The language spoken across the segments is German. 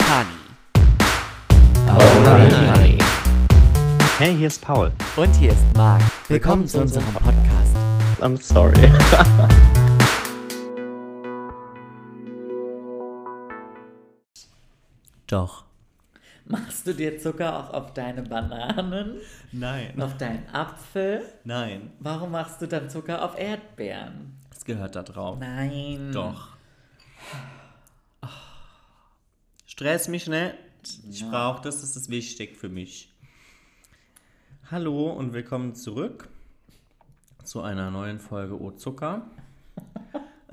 Honey. Alright. Honey. Hey, hier ist Paul. Und hier ist Marc. Willkommen zu unserem Podcast. I'm sorry. Doch. Machst du dir Zucker auch auf deine Bananen, Nein. auf deinen Apfel? Nein. Warum machst du dann Zucker auf Erdbeeren? Das gehört da drauf. Nein. Doch. Stress mich nicht. Ich brauche das, das ist wichtig für mich. Hallo und willkommen zurück zu einer neuen Folge O Zucker.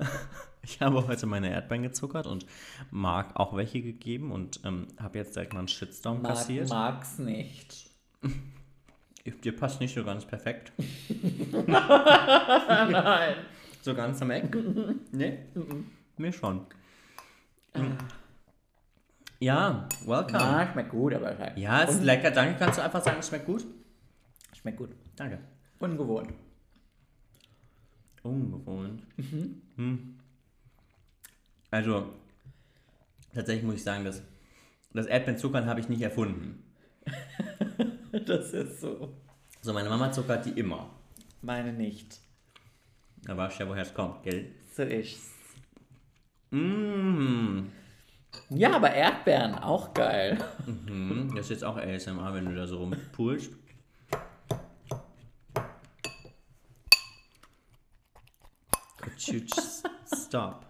Ich habe heute meine Erdbeeren gezuckert und Marc auch welche gegeben und ähm, habe jetzt direkt mal einen Shitstorm Mag, kassiert. mag's nicht. Dir passt nicht so ganz perfekt. Nein. So ganz am Eck? nee? Mir schon. Ja, welcome. Ah, schmeckt gut, aber halt. Ja, ist lecker. Danke. Kannst du einfach sagen, es schmeckt gut? Schmeckt gut. Danke. Ungewohnt. Ungewohnt. Hm. Also, tatsächlich muss ich sagen, dass das Erdbeerzuckern habe ich nicht erfunden. Das ist so. So, meine Mama zuckert die immer. Meine nicht. Da weißt du ja, woher es kommt, gell? So ist's. Mmh. Ja, aber Erdbeeren, auch geil. Mhm. Das ist jetzt auch ASMR, wenn du da so rumpulst. Stop?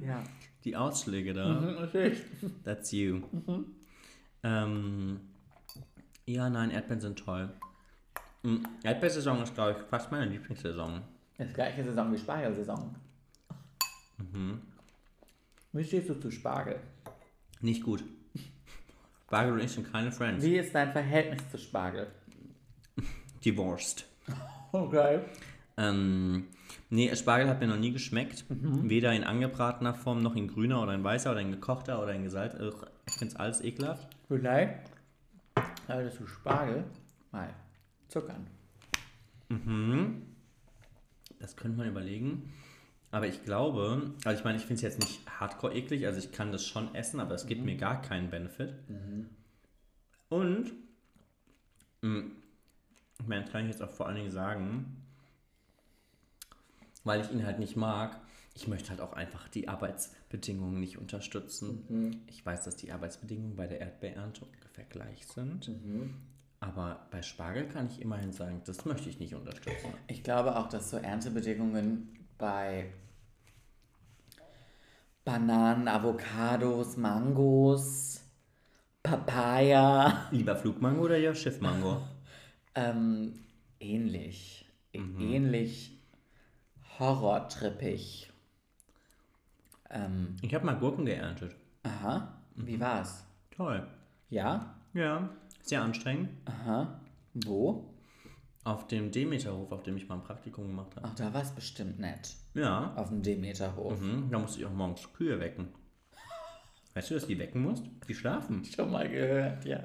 Ja. Die Ausschläge da. Natürlich. That's you. Ähm, ja, nein, Erdbeeren sind toll. Mm, Erdbeersaison ist, glaube ich, fast meine Lieblingssaison. Das gleiche Saison wie Spargelsaison. Wie stehst du zu Spargel? Nicht gut. Spargel und ich sind keine Friends. Wie ist dein Verhältnis zu Spargel? Divorced. Okay. Ähm, nee, Spargel hat mir noch nie geschmeckt. Weder in angebratener Form, noch in grüner oder in weißer oder in gekochter oder in gesalzt. Ich finde es alles ekelhaft. Vielleicht solltest du Spargel mal zuckern. Das könnte man überlegen. Aber ich glaube, also ich meine, ich finde es jetzt nicht hardcore eklig, also ich kann das schon essen, aber es gibt mir gar keinen Benefit. Und, mh, ich meine, das kann ich jetzt auch vor allen Dingen sagen, weil ich ihn halt nicht mag, ich möchte halt auch einfach die Arbeitsbedingungen nicht unterstützen. Ich weiß, dass die Arbeitsbedingungen bei der Erdbeerernte ungefähr gleich sind. Aber bei Spargel kann ich immerhin sagen, das möchte ich nicht unterstützen. Ich glaube auch, dass so Erntebedingungen bei Bananen, Avocados, Mangos, Papaya Lieber Flugmango oder ja Schiffmango? ähm, ähnlich. Ähnlich horrortrippig. Ähm, Ich habe mal Gurken geerntet. aha, wie war's? Toll. Ja? Ja, sehr anstrengend. Aha. Wo? Auf dem Demeterhof, auf dem ich mal ein Praktikum gemacht habe. Ach, da war's bestimmt nett. Ja, Auf dem Demeterhof. mhm. da musste ich auch morgens Kühe wecken. Weißt du, dass die wecken musst? Die schlafen. Schon mal gehört, ja.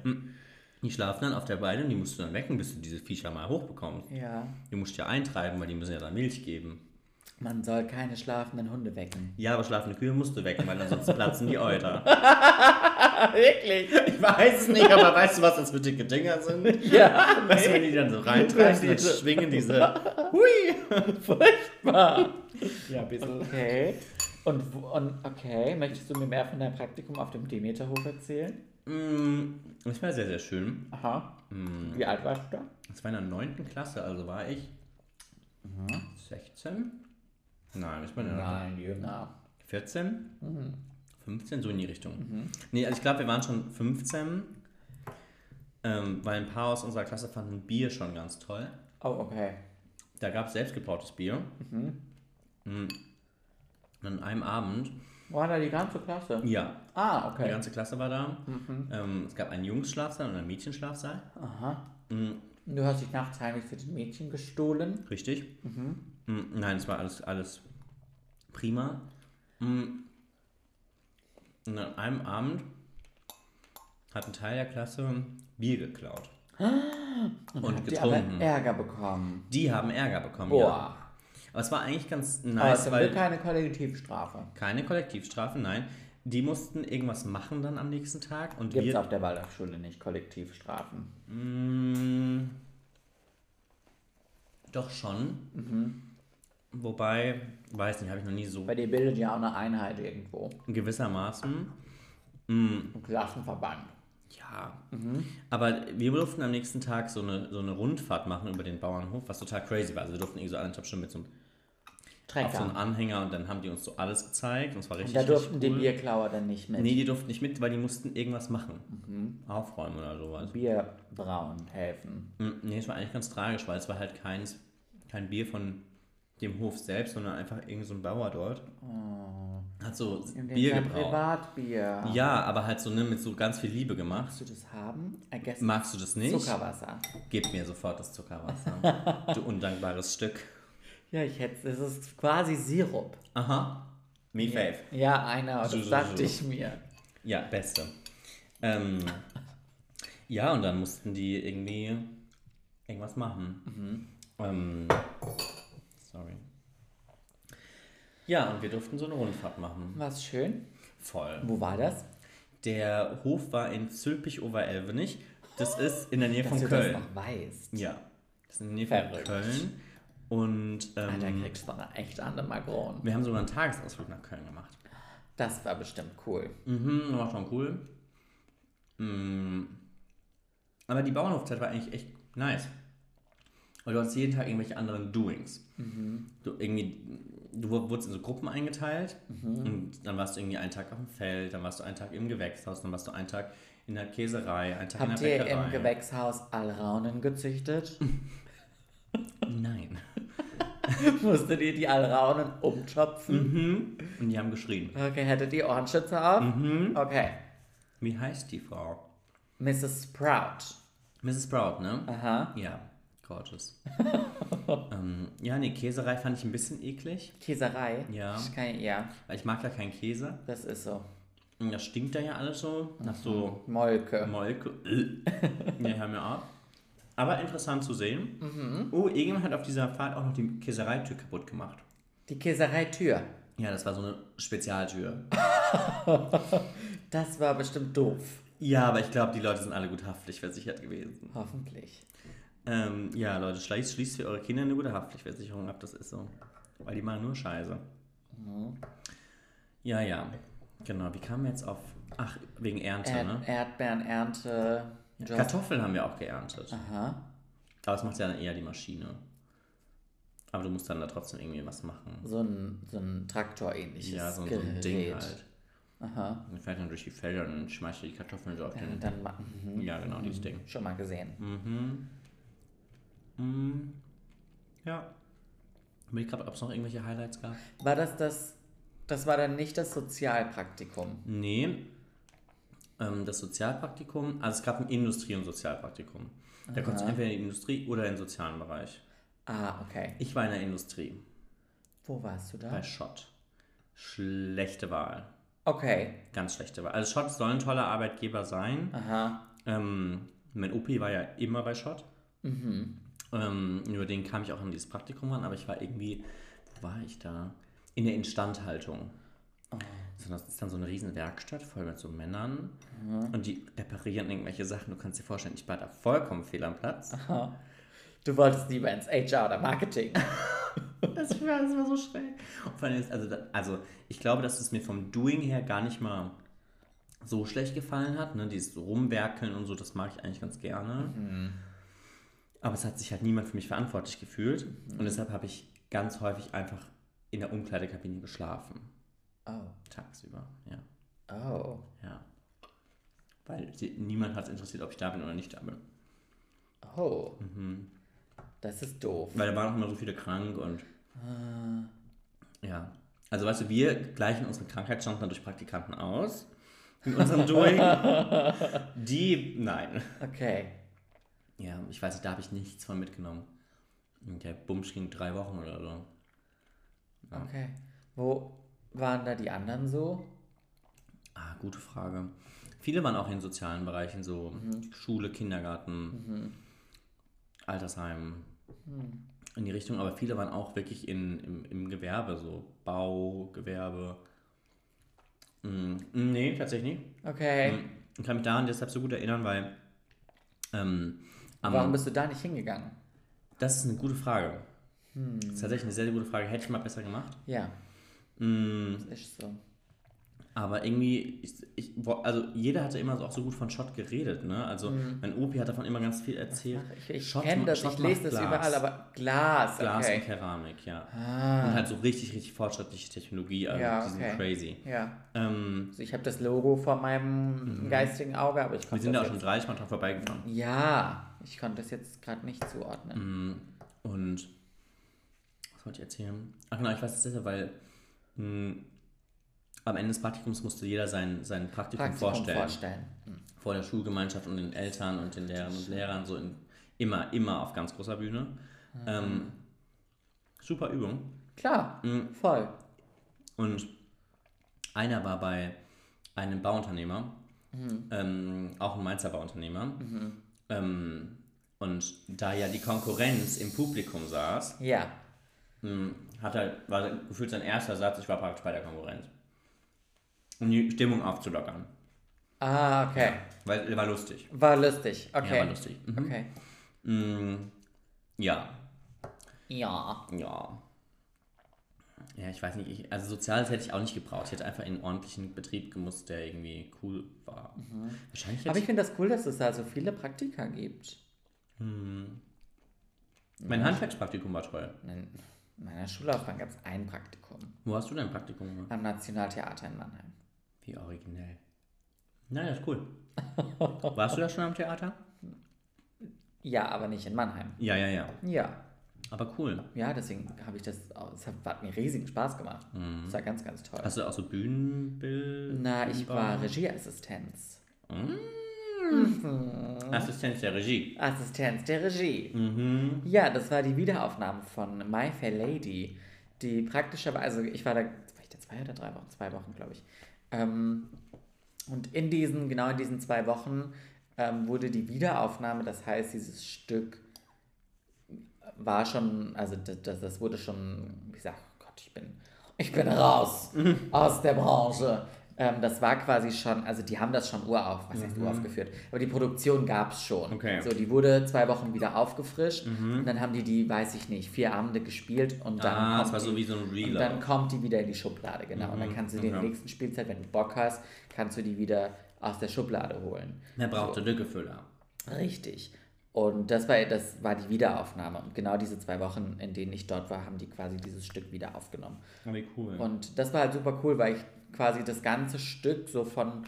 Die schlafen dann auf der Weide und die musst du dann wecken, bis du diese Viecher mal hochbekommst. Ja. Die musst du ja eintreiben, weil die müssen ja dann Milch geben. Man soll keine schlafenden Hunde wecken. Ja, aber schlafende Kühe musst du wecken, weil ansonsten platzen die Euter. Wirklich? Ich weiß es nicht, aber weißt du, was das für dicke Dinger sind? Ja. Weißt du, wenn die dann so reintreiben, dann schwingen diese... Hui! Furchtbar. Ja, ein bisschen. Okay. Und, und okay, möchtest du mir mehr von deinem Praktikum auf dem Demeterhof erzählen? Mm, Das war sehr, sehr schön. Aha. Wie alt warst du da? Das war in der 9. Klasse, also war ich 16? Nein, ich bin in der Nein, jünger. 14? 15, so in die Richtung. Nee, also ich glaube, wir waren schon 15, ähm, weil ein paar aus unserer Klasse fanden Bier schon ganz toll. Oh, okay. Da gab es selbstgebrautes Bier. Mm. Und an einem Abend, War da die ganze Klasse? ja, Ah, die okay. ganze Klasse war da. Ähm, es gab einen Jungsschlafsaal und einen Mädchenschlafsaal. Aha. Mm, Du hast dich nachts heimlich für den Mädchen gestohlen. Richtig. Mm, Nein, es war alles, alles prima. Mm. Und an einem Abend hat ein Teil der Klasse Bier geklaut. Und Die aber getrunken. Ärger bekommen. Die haben Ärger bekommen, Boah. ja. Aber es war eigentlich ganz Aber nice, es weil keine Kollektivstrafe. keine Kollektivstrafe, nein. die mussten irgendwas machen dann am nächsten Tag und Gibt es auf der Waldorfschule nicht Kollektivstrafen? Mm, doch schon. Wobei, weiß nicht, habe ich noch nie so Weil ihr bildet ja auch eine Einheit irgendwo. gewissermaßen. Ein Klassenverband. Ja. Aber wir durften am nächsten Tag so eine, so eine Rundfahrt machen über den Bauernhof, was total crazy war. Also wir durften irgendwie so anderthalb Stunden mit so einem, auf so einen Trecker. Anhänger und dann haben die uns so alles gezeigt und es war richtig, Und da durften richtig die cool. Bierklauer dann nicht mit. Nee, die durften nicht mit, weil die mussten irgendwas machen. Aufräumen oder sowas. Bier brauen helfen. Mm, Nee, es war eigentlich ganz tragisch, weil es war halt keins, kein Bier von dem Hof selbst, sondern einfach irgend so ein Bauer dort. Hat so In Bier gebraut. Privatbier. Ja, aber halt so ne, mit so ganz viel Liebe gemacht. Magst du das haben? I guess Magst du das nicht? Zuckerwasser. Gib mir sofort das Zuckerwasser. du undankbares Stück. Ja, ich hätte, es ist quasi Sirup. Aha. Me fave. Ja, einer, das so, dachte so. ich mir. Ja, beste. Ähm, ja, und dann mussten die irgendwie irgendwas machen. Ähm, sorry. Ja, und wir durften so eine Rundfahrt machen. Was schön. Voll. Wo war das? Der Hof war in Zülpich-Oberelvenich. Das ist in der Nähe Dass von du Köln. das noch weißt. Ja. Das ist in der Nähe von Verrückt. Köln. Und Alter, ähm, kriegst du eine echt an Magron. wir haben sogar einen Tagesausflug nach Köln gemacht. Das war bestimmt cool. Mhm, war schon cool. Mm. Aber die Bauernhofzeit war eigentlich echt nice. Weil du hast jeden Tag irgendwelche anderen Doings. Du irgendwie, du wurdest in so Gruppen eingeteilt und dann warst du irgendwie einen Tag auf dem Feld, dann warst du einen Tag im Gewächshaus, dann warst du einen Tag in der Käserei, einen Tag Habt in der ihr Bäckerei. im Gewächshaus Alraunen gezüchtet? Nein. Musstet ihr die Alraunen umschopfen? Und die haben geschrien. Okay, hättet ihr Ohrenschützer auf? Mhm. Okay. Wie heißt die Frau? Mrs. Sprout. Mrs. Sprout, ne? Aha. Ja, gorgeous. ähm, ja, nee, Käserei fand ich ein bisschen eklig, Käserei. Ja. Ich kann, ja, weil ich mag ja keinen Käse. das ist so. Und das stinkt da ja alles so, nach so Molke. Molke. ja, hör mir ab. Aber interessant zu sehen. Oh, irgendjemand hat auf dieser Fahrt auch noch die Käsereitür kaputt gemacht. Die Käsereitür. Ja, das war so eine Spezialtür. Das war bestimmt doof. Ja, aber ich glaube, die Leute sind alle gut haftpflichtversichert gewesen. Hoffentlich. Ähm, ja, Leute, schließt, schließt für eure Kinder eine gute Haftpflichtversicherung ab, das ist so. Weil die machen nur Scheiße. Ja, ja. Genau, wie kamen wir jetzt auf. Ach, wegen Ernte, Erd ne? Erdbeerenernte. Hast- Kartoffeln haben wir auch geerntet. Aha. Aber das macht ja dann eher die Maschine. Aber du musst dann da trotzdem irgendwie was machen. So ein, so ein Traktor-ähnliches Ja, so, so ein. Ding halt. Aha. Und fährt dann durch die Felder und dann schmeißt du die Kartoffeln so auf Und den. dann ma- mhm. Ja, genau, dieses Ding. schon mal gesehen. Mhm. Mhm. Ja. Ich gerade, ob es noch irgendwelche Highlights gab. War das das? Das war dann nicht das Sozialpraktikum. Nee. Ähm, das Sozialpraktikum, also es gab ein Industrie- und Sozialpraktikum. Da konntest du entweder in die Industrie oder in den sozialen Bereich. Ah, okay. Ich war in der Industrie, Wo warst du da? bei Schott. Schlechte Wahl. Okay. Ganz schlechte Wahl. Also Schott soll ein toller Arbeitgeber sein. Aha. Ähm, mein Opi war ja immer bei Schott. Mhm. Ähm, über den kam ich auch in dieses Praktikum ran, aber ich war irgendwie, wo war ich da? In der Instandhaltung. So, das ist dann so eine riesen Werkstatt voll mit so Männern und die reparieren irgendwelche Sachen. Du kannst dir vorstellen, ich war da vollkommen fehl am Platz. Du wolltest lieber ins HR oder Marketing. Das war, das war so schräg. Ist, also, also ich glaube, dass es mir vom Doing her gar nicht mal so schlecht gefallen hat. Ne? Dieses Rumwerkeln und so, das mag ich eigentlich ganz gerne. Aber es hat sich halt niemand für mich verantwortlich gefühlt. Und deshalb habe ich ganz häufig einfach in der Umkleidekabine geschlafen. Oh. Tagsüber, ja. Oh. ja. Weil die, niemand hat es interessiert, ob ich da bin oder nicht da bin. Oh. Mhm. Das ist doof. Weil da waren auch immer so viele krank und. Ja. Also, weißt du, wir gleichen unsere Krankheitschancen dann durch Praktikanten aus. In unserem Doing. Die, nein. Okay. Ja, ich weiß nicht, da habe ich nichts von mitgenommen. Der Bumsch ging drei Wochen oder so. Okay. Wo waren da die anderen so? Ah, gute Frage. Viele waren auch in sozialen Bereichen, so Schule, Kindergarten, Altersheim, in die Richtung. Aber viele waren auch wirklich in, im, im Gewerbe, so Bau, Gewerbe. Mm, nee, tatsächlich nicht. Okay. Mm, Ich kann mich daran deshalb so gut erinnern, weil. Ähm, am- Warum bist du da nicht hingegangen? das ist eine gute Frage. Das ist tatsächlich eine sehr, sehr gute Frage. Hätte ich mal besser gemacht. Ja, Mm, das ist so. Aber irgendwie, ich, ich, also jeder hatte immer so auch so gut von Schott geredet, ne? Also mein Opi hat davon immer ganz viel erzählt. Ich, ich kenne das, Schott ich lese das Glas. überall, aber Glas, Glas und okay. Keramik, ja. Ah, Und halt so richtig, richtig fortschrittliche Technologie, also Ja, die sind okay. crazy. ja. Ähm, Also ich habe das Logo vor meinem geistigen Auge, aber ich wir konnte sind da auch schon jetzt, dreimal dran vorbeigefahren. Ja, ich konnte das jetzt gerade nicht zuordnen. Mm, Und was wollte ich erzählen? Ach genau, ich weiß es deshalb, weil mh, am Ende des Praktikums musste jeder sein, sein Praktikum, Praktikum vorstellen. vorstellen. Hm. Vor der Schulgemeinschaft und den Eltern und den Lehrern und Lehrern, so in, immer, immer auf ganz großer Bühne. Ähm, super Übung. Klar, Mm, voll. Und einer war bei einem Bauunternehmer, ähm, auch ein Mainzer Bauunternehmer. Ähm, und da ja die Konkurrenz im Publikum saß, Ja. mh, hat er, war gefühlt sein erster Satz, ich war praktisch bei der Konkurrenz. Um die Stimmung aufzulockern. Ah, okay. Weil war lustig. War lustig. Okay. Ja, war lustig. Mhm. Okay. Mm, ja, Ja. ja. Ja, ich weiß nicht, ich, also Soziales hätte ich auch nicht gebraucht. Ich hätte einfach in einen ordentlichen Betrieb gemusst, der irgendwie cool war. Wahrscheinlich hätte Aber ich finde das cool, dass es da so viele Praktika gibt. Mein Handwerkspraktikum war toll. In meiner Schullaufbahn gab es ein Praktikum Wo hast du dein Praktikum gemacht? am Nationaltheater in Mannheim. Wie originell. Naja, ist cool. Warst du da schon am Theater? Ja, aber nicht in Mannheim. Ja, ja, ja. Ja. Aber cool. Ja, deswegen habe ich das, es hat, hat mir riesigen Spaß gemacht. Das war ganz, ganz toll. Hast du auch so Bühnenbild? Na, ich war Regieassistenz. Assistenz der Regie. Assistenz der Regie. Mhm. Ja, das war die Wiederaufnahme von My Fair Lady, die praktischerweise, ich war da, war ich da zwei oder drei Wochen? Zwei Wochen, glaube ich. Ähm, und in diesen, genau in diesen zwei Wochen ähm, wurde die Wiederaufnahme, das heißt, dieses Stück war schon, also das, das, wurde schon, ich sag, oh Gott, ich bin, ich bin raus aus der Branche. Ähm, das war quasi schon, also die haben das schon urauf, was heißt uraufgeführt, aber die Produktion gab es schon. Okay. So, die wurde zwei Wochen wieder aufgefrischt und dann haben die die, weiß ich nicht, vier Abende gespielt und dann, Ah, kommt, so die, wie so und dann kommt die wieder in die Schublade, genau. Und dann Mhm, kannst du okay. nächsten Spielzeit, wenn du Bock hast, kannst du die wieder aus der Schublade holen. Wer brauchte Lückefüller? Richtig. Und das war, das war die Wiederaufnahme. Und genau diese zwei Wochen, in denen ich dort war, haben die quasi dieses Stück wieder aufgenommen. Oh, wie cool. Und das war halt super cool, weil ich quasi das ganze Stück so von,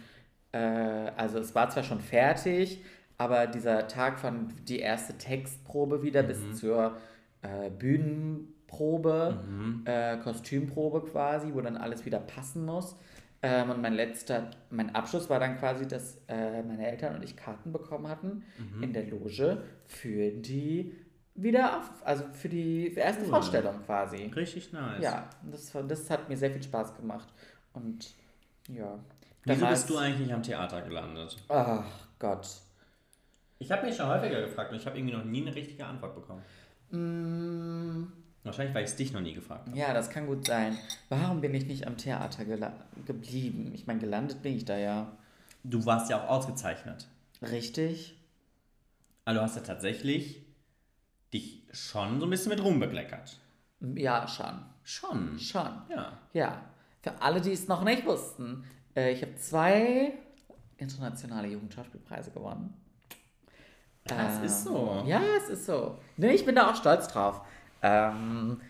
äh, also es war zwar schon fertig, aber dieser Tag von die erste Textprobe wieder bis zur äh, Bühnenprobe, äh, Kostümprobe quasi, wo dann alles wieder passen muss. Ähm, und mein letzter, mein Abschluss war dann quasi, dass äh, meine Eltern und ich Karten bekommen hatten in der Loge für die wieder auf, also für die erste Cool. Vorstellung quasi. Richtig nice. Ja, das, das hat mir sehr viel Spaß gemacht. Und ja. Wieso bist du eigentlich am Theater gelandet? Ach Gott. Ich habe mich schon häufiger gefragt und ich habe irgendwie noch nie eine richtige Antwort bekommen. Mm, Wahrscheinlich, weil ich es dich noch nie gefragt habe. ja, das kann gut sein. Warum bin ich nicht am Theater geblieben? Ich meine, gelandet bin ich da ja. Du warst ja auch ausgezeichnet. Richtig? Also du hast ja tatsächlich dich schon so ein bisschen mit rumbekleckert. Ja, schon. Schon. Schon. Ja. Ja. Für alle, die es noch nicht wussten, äh, ich habe zwei internationale Jugendschauspielpreise gewonnen. Das Ähm, ist so. Ja, es ist so. Nee, ich bin da auch stolz drauf. Ähm,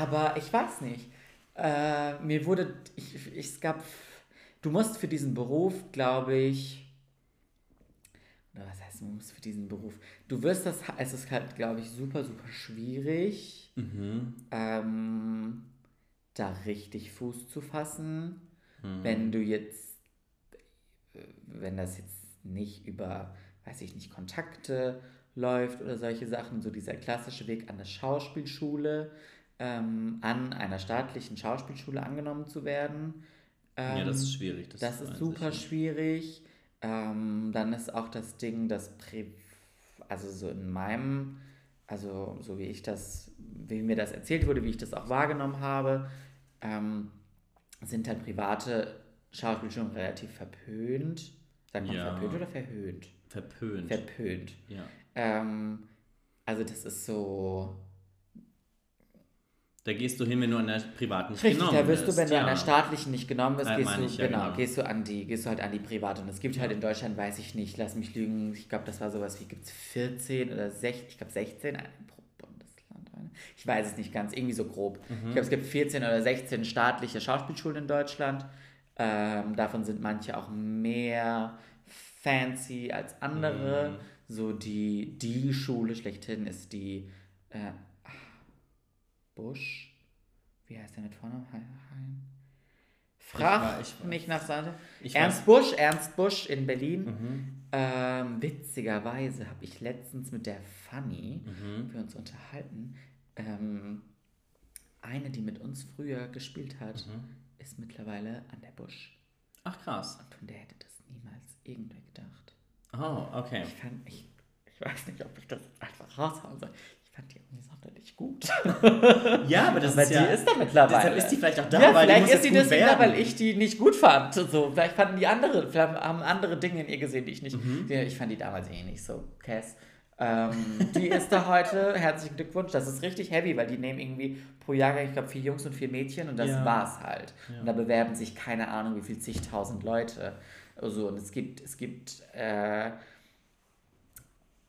aber ich weiß nicht. Äh, mir wurde, ich, ich, es gab, du musst für diesen Beruf, glaube ich, oder was heißt, du musst für diesen Beruf, du wirst das, es ist halt, glaube ich, super, super schwierig, Mhm. ähm, da richtig Fuß zu fassen, Mhm. wenn du jetzt, äh, wenn das jetzt nicht über, weiß ich nicht, Kontakte läuft oder solche Sachen, so dieser klassische Weg an der Schauspielschule, ähm, an einer staatlichen Schauspielschule angenommen zu werden. Ja, Ähm, das ist schwierig. Das, das ist super schwierig. Ähm, dann ist auch das Ding, dass Pri also so in meinem, also so wie ich das, wie mir das erzählt wurde, wie ich das auch wahrgenommen habe, ähm, sind halt private Schauspielschulen relativ verpönt. Sagt man Ja. verpönt oder verhöhnt? Verpönt. Verpönt. ja. Ähm, also das ist so... Da gehst du hin, wenn du an der privaten nicht Richtig, genommen da wirst du, wenn du ja. an der staatlichen nicht genommen wirst, Ja, gehst du, ja, genau, genau. gehst du an die, gehst du halt an die private. Und es gibt halt in Deutschland, weiß ich nicht, lass mich lügen, ich glaube, das war sowas wie, gibt es 14 oder 16, ich glaube 16 ein- pro Bundesland. Ich weiß es nicht ganz, irgendwie so grob. Mhm. Ich glaube, es gibt 14 oder 16 staatliche Schauspielschulen in Deutschland. Ähm, davon sind manche auch mehr fancy als andere. Mhm. So die, die Schule schlechthin ist die äh, Busch. Wie heißt der mit Vornamen? Hein? Frag war- ich war- nicht nach Seite. Ich Ernst weiß- Busch, Ernst Busch in Berlin. Mhm. Ähm, witzigerweise habe ich letztens mit der Fanny, Mhm. wir uns unterhalten, ähm, eine, die mit uns früher gespielt hat, Mhm. ist mittlerweile an der Busch. Ach krass. Und von der hätte das niemals irgendwer gedacht. Oh, okay. Ich fand, ich, ich weiß nicht, ob ich das einfach raushauen soll. Ich fand die irgendwie sonderlich gut. Ja, aber das Aber ist die ja. ist da mittlerweile. Deshalb ist die vielleicht auch da, ja, weil die vielleicht ist gut deswegen da, weil ich die nicht gut fand. So, vielleicht fanden die andere, vielleicht haben andere Dinge in ihr gesehen, die ich nicht. Mhm. Die, ich fand die damals eh nicht so. Cass. Ähm, die ist da heute. Herzlichen Glückwunsch. Das ist richtig heavy, weil die nehmen irgendwie pro Jahr, ich glaube, vier Jungs und vier Mädchen und das Ja. war's halt. Ja. Und da bewerben sich keine Ahnung, wie viel zigtausend Leute. Also, und es gibt, es gibt äh,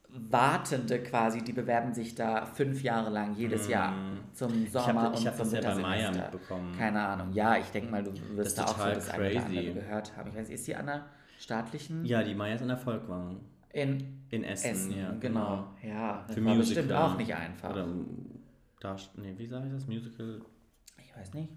Wartende quasi, die bewerben sich da fünf Jahre lang, jedes Jahr zum Mhm. Ich Sommer habe ich und hab zum das ja bei Maya Wintersemester. mitbekommen. Keine Ahnung. Ja, ich denke mal, du wirst da auch so das eine oder crazy. andere gehört haben. Ich weiß, ist sie an der staatlichen? Ja, die Maya ist in der Volkwang. In In Essen, Essen, ja. genau. Ja, das Für war Musical. bestimmt auch nicht einfach. Oder Darst nee, wie sage ich das? Musical. ich weiß nicht.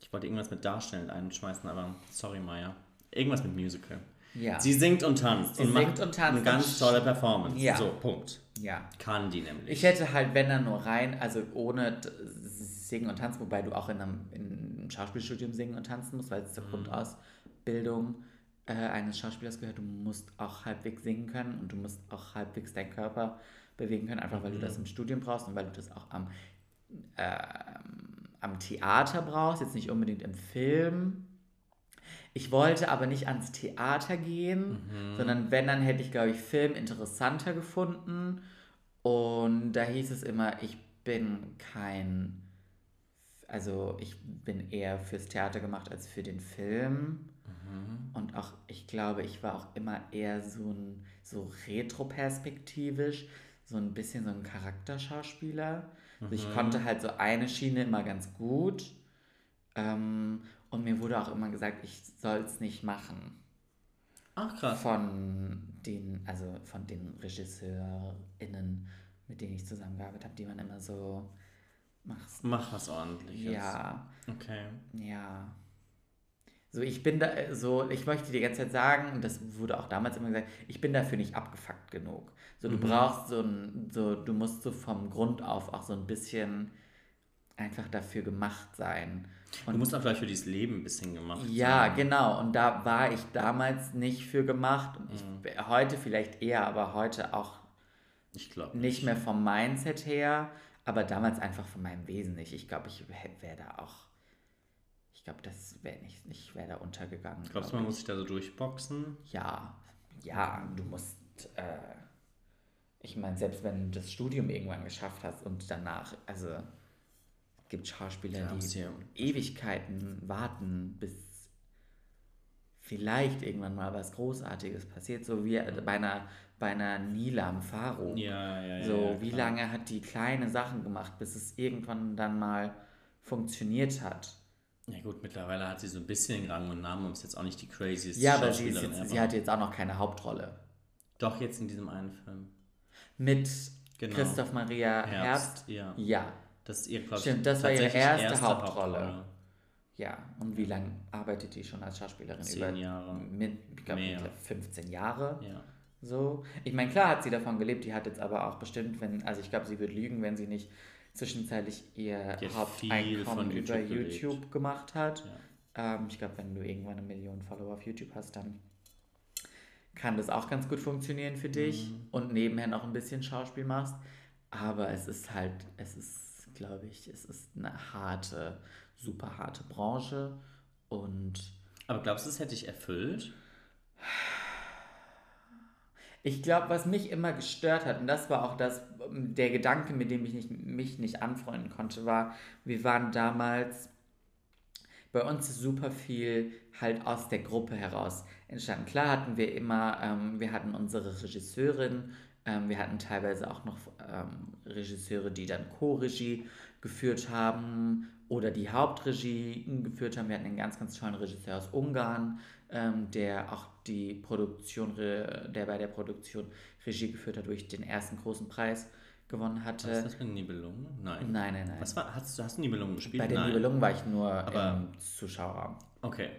Ich wollte irgendwas mit darstellen einschmeißen, aber sorry, Maya. Irgendwas mit Musical. Ja. Sie singt und tanzt Sie und singt macht und tanzt eine ganz tolle Performance. Ja. So, Punkt. ja. Kann die nämlich. Ich hätte halt, wenn dann nur rein, also ohne Singen und Tanzen, wobei du auch in einem, in einem Schauspielstudium singen und tanzen musst, weil es Mhm. zur Grundausbildung äh, eines Schauspielers gehört. Du musst auch halbwegs singen können und du musst auch halbwegs deinen Körper bewegen können, einfach weil du Mhm. das im Studium brauchst und weil du das auch am, ähm, am Theater brauchst, jetzt nicht unbedingt im Film. Ich wollte aber nicht ans Theater gehen, Mhm. sondern wenn, dann hätte ich, glaube ich, Film interessanter gefunden. Und da hieß es immer, ich bin kein, also ich bin eher fürs Theater gemacht als für den Film. Und auch, ich glaube, ich war auch immer eher so ein, so retroperspektivisch, so ein bisschen so ein Charakterschauspieler. Also ich konnte halt so eine Schiene immer ganz gut. Ähm, und mir wurde auch immer gesagt, ich soll es nicht machen. Ach krass. Von den, also von den RegisseurInnen, mit denen ich zusammengearbeitet habe, die waren immer so, mach's. Mach was ordentliches. Ja, Okay. ja. So, ich bin da, so, ich möchte die ganze Zeit sagen, und das wurde auch damals immer gesagt, ich bin dafür nicht abgefuckt genug. So, du Mhm. brauchst so ein, so, du musst so vom Grund auf auch so ein bisschen einfach dafür gemacht sein. Du musst auch gleich für dieses Leben ein bisschen gemacht Ja, sein. genau. Und da war ich damals nicht für gemacht. Und ich, Mhm. heute vielleicht eher, aber heute auch Ich glaube nicht mehr vom Mindset her, aber damals einfach von meinem Wesen nicht. Ich glaube, ich wäre da auch. Ich glaube, das wäre nicht, ich wäre da untergegangen. Glaubst du, man ich. muss sich da so durchboxen? Ja, ja, du musst. Äh, ich meine, selbst wenn du das Studium irgendwann geschafft hast und danach, also gibt Schauspieler, Ja, die ja- Ewigkeiten warten, bis vielleicht irgendwann mal was Großartiges passiert, so wie bei einer, bei einer Nilam Faro. Ja, ja, ja. So, wie klar. lange hat die kleine Sachen gemacht, bis es irgendwann dann mal funktioniert hat? Ja gut, mittlerweile hat sie so ein bisschen Rang und Namen und ist jetzt auch nicht die craziest Ja, aber sie, ist jetzt, sie hat jetzt auch noch keine Hauptrolle. Doch, jetzt in diesem einen Film. Mit Genau. Christoph Maria Herbst. Herbst, ja. Ja, Das ist ihr, glaube Stimmt, das war ihre tatsächlich erste Hauptrolle. ja. Und wie lange arbeitet die schon als Schauspielerin? Zehn Jahre. Mit, ich glaube, Mehr. 15 Jahre. Ja. So. Ich meine, klar hat sie davon gelebt, die hat jetzt aber auch bestimmt, wenn, also ich glaube, sie wird lügen, wenn sie nicht zwischenzeitlich ihr Haupteinkommen über YouTube. YouTube gemacht hat. Ja. Ähm, ich glaube, wenn du irgendwann eine Million Follower auf YouTube hast, dann kann das auch ganz gut funktionieren für dich Mhm. und nebenher noch ein bisschen Schauspiel machst. Aber es ist halt, es ist, glaube ich, es ist eine harte, super harte Branche und Aber glaubst du, das hätte ich erfüllt? Ich glaube, was mich immer gestört hat, und das war auch das, der Gedanke, mit dem ich nicht, mich nicht anfreunden konnte, war, wir waren damals, bei uns super viel halt aus der Gruppe heraus entstanden. Klar hatten wir immer, ähm, wir hatten unsere Regisseurin, ähm, wir hatten teilweise auch noch ähm, Regisseure, die dann Co-Regie geführt haben oder die Hauptregie geführt haben. Wir hatten einen ganz, ganz tollen Regisseur aus Ungarn, ähm, der auch die Produktion, der bei der Produktion Regie geführt hat, durch den ersten großen Preis gewonnen hatte. Was ist das mit Nibelungen? Nein. Nein, nein, nein. Was war, hast, du hast du Nibelungen gespielt? Bei den Nein. Nibelungen war ich nur Aber- im Zuschauerraum. Okay.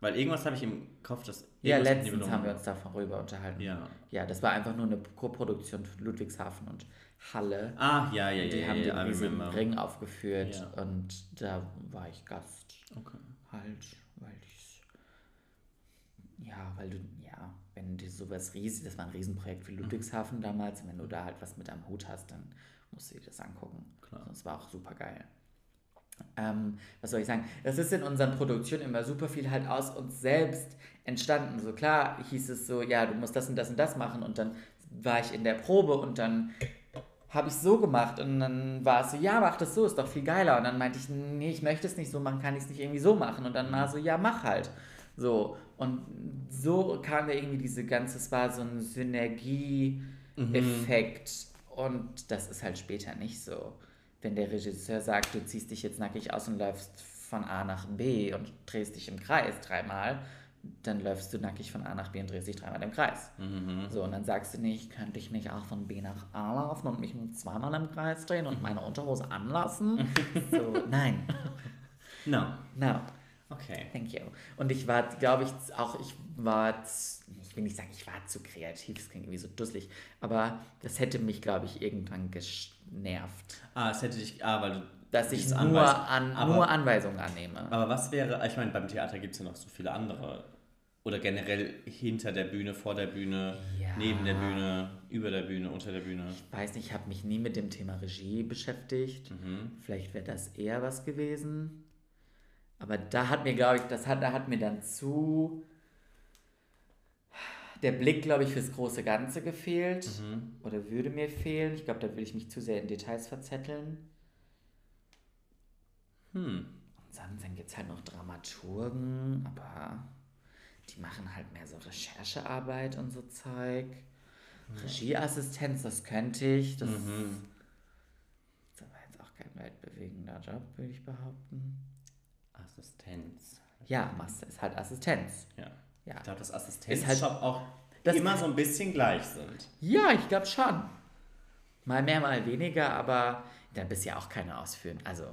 Weil irgendwas habe ich im Kopf, dass. Ja, letztens haben wir uns davon rüber unterhalten. Ja. Ja, das war einfach nur eine Co-Produktion von Ludwigshafen und Halle. Ah, ja, ja, ja. die ja, haben ja, den riesigen remember. Ring aufgeführt Ja. und da war ich Gast Okay. halt, weil ich ja, weil du ja, wenn du sowas riesig, das war ein Riesenprojekt für Ludwigshafen damals, und wenn du da halt was mit am Hut hast, dann musst du dir das angucken. Klar. Das war auch super geil. Ähm, was soll ich sagen? Das ist in unseren Produktionen immer super viel halt aus uns selbst entstanden. So klar hieß es so, ja, du musst das und das und das machen und dann war ich in der Probe und dann habe ich so gemacht und dann war es so, ja, mach das so, ist doch viel geiler. Und dann meinte ich, nee, ich möchte es nicht so machen, kann ich es nicht irgendwie so machen. Und dann war so, ja, mach halt. So. Und so kam da irgendwie diese ganze, es war so ein Synergie-Effekt. Und das ist halt später nicht so. Wenn der Regisseur sagt, du ziehst dich jetzt nackig aus und läufst von A nach B und drehst dich im Kreis dreimal, dann läufst du nackig von A nach B und drehst dich dreimal im Kreis. Mhm. So, und dann sagst du nicht, könnte ich nicht auch von B nach A laufen und mich nur zweimal im Kreis drehen und meine Unterhose anlassen? so, nein. No. No, Okay. thank you. Und ich war, glaube ich, auch, ich war, ich will nicht sagen, ich war zu kreativ, das klingt irgendwie so dusselig, aber das hätte mich, glaube ich, irgendwann genervt, Ah, es hätte dich. Ah, weil du. dass ich nur, Anweis- an, aber, nur Anweisungen annehme. aber was wäre. Ich meine, beim Theater gibt es ja noch so viele andere. Oder generell hinter der Bühne, vor der Bühne, Ja. neben der Bühne, über der Bühne, unter der Bühne. Ich weiß nicht, ich habe mich nie mit dem Thema Regie beschäftigt. Mhm. Vielleicht wäre das eher was gewesen. Aber da hat mir, glaube ich, das hat, da hat mir dann zu der Blick, glaube ich, fürs große Ganze gefehlt. Mhm. Oder würde mir fehlen. Ich glaube, da würde ich mich zu sehr in Details verzetteln. Hm. Und dann, dann gibt es halt noch Dramaturgen, aber die machen halt mehr so Recherchearbeit und so Zeug. Regieassistenz, das könnte ich. Das Mhm. ist aber jetzt auch kein weltbewegender Job, würde ich behaupten. Assistenz. Ja, Master ist halt Assistenz. Ja. Ja, Ich glaube, dass Ist Assistenzjob halt- auch immer so ein bisschen gleich sind. ja ich glaube schon. Mal mehr, mal weniger, aber dann bist du ja auch keine ausführende. Also,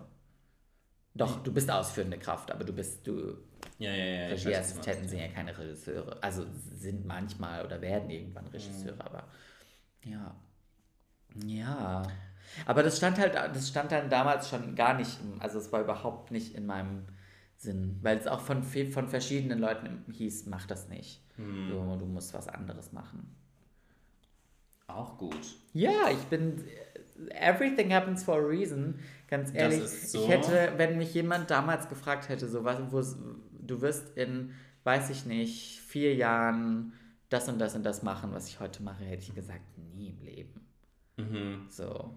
doch, du bist ausführende Kraft, aber du bist, du, Ja, ja, ja. Regieassistenten sind ja keine Regisseure. Also sind manchmal oder werden irgendwann Regisseure, aber ja. Ja. Aber das stand halt, das stand dann damals schon gar nicht, also es war überhaupt nicht in meinem Sinn, weil es auch von, von verschiedenen Leuten hieß, mach das nicht. Hm. So, du musst was anderes machen. Auch gut. Ja, ich bin. Everything happens for a reason. Ganz ehrlich, so. ich hätte, wenn mich jemand damals gefragt hätte, so was, wo du wirst in, weiß ich nicht, vier Jahren das und das und das machen, was ich heute mache, hätte ich gesagt, nie im Leben. Mhm. So.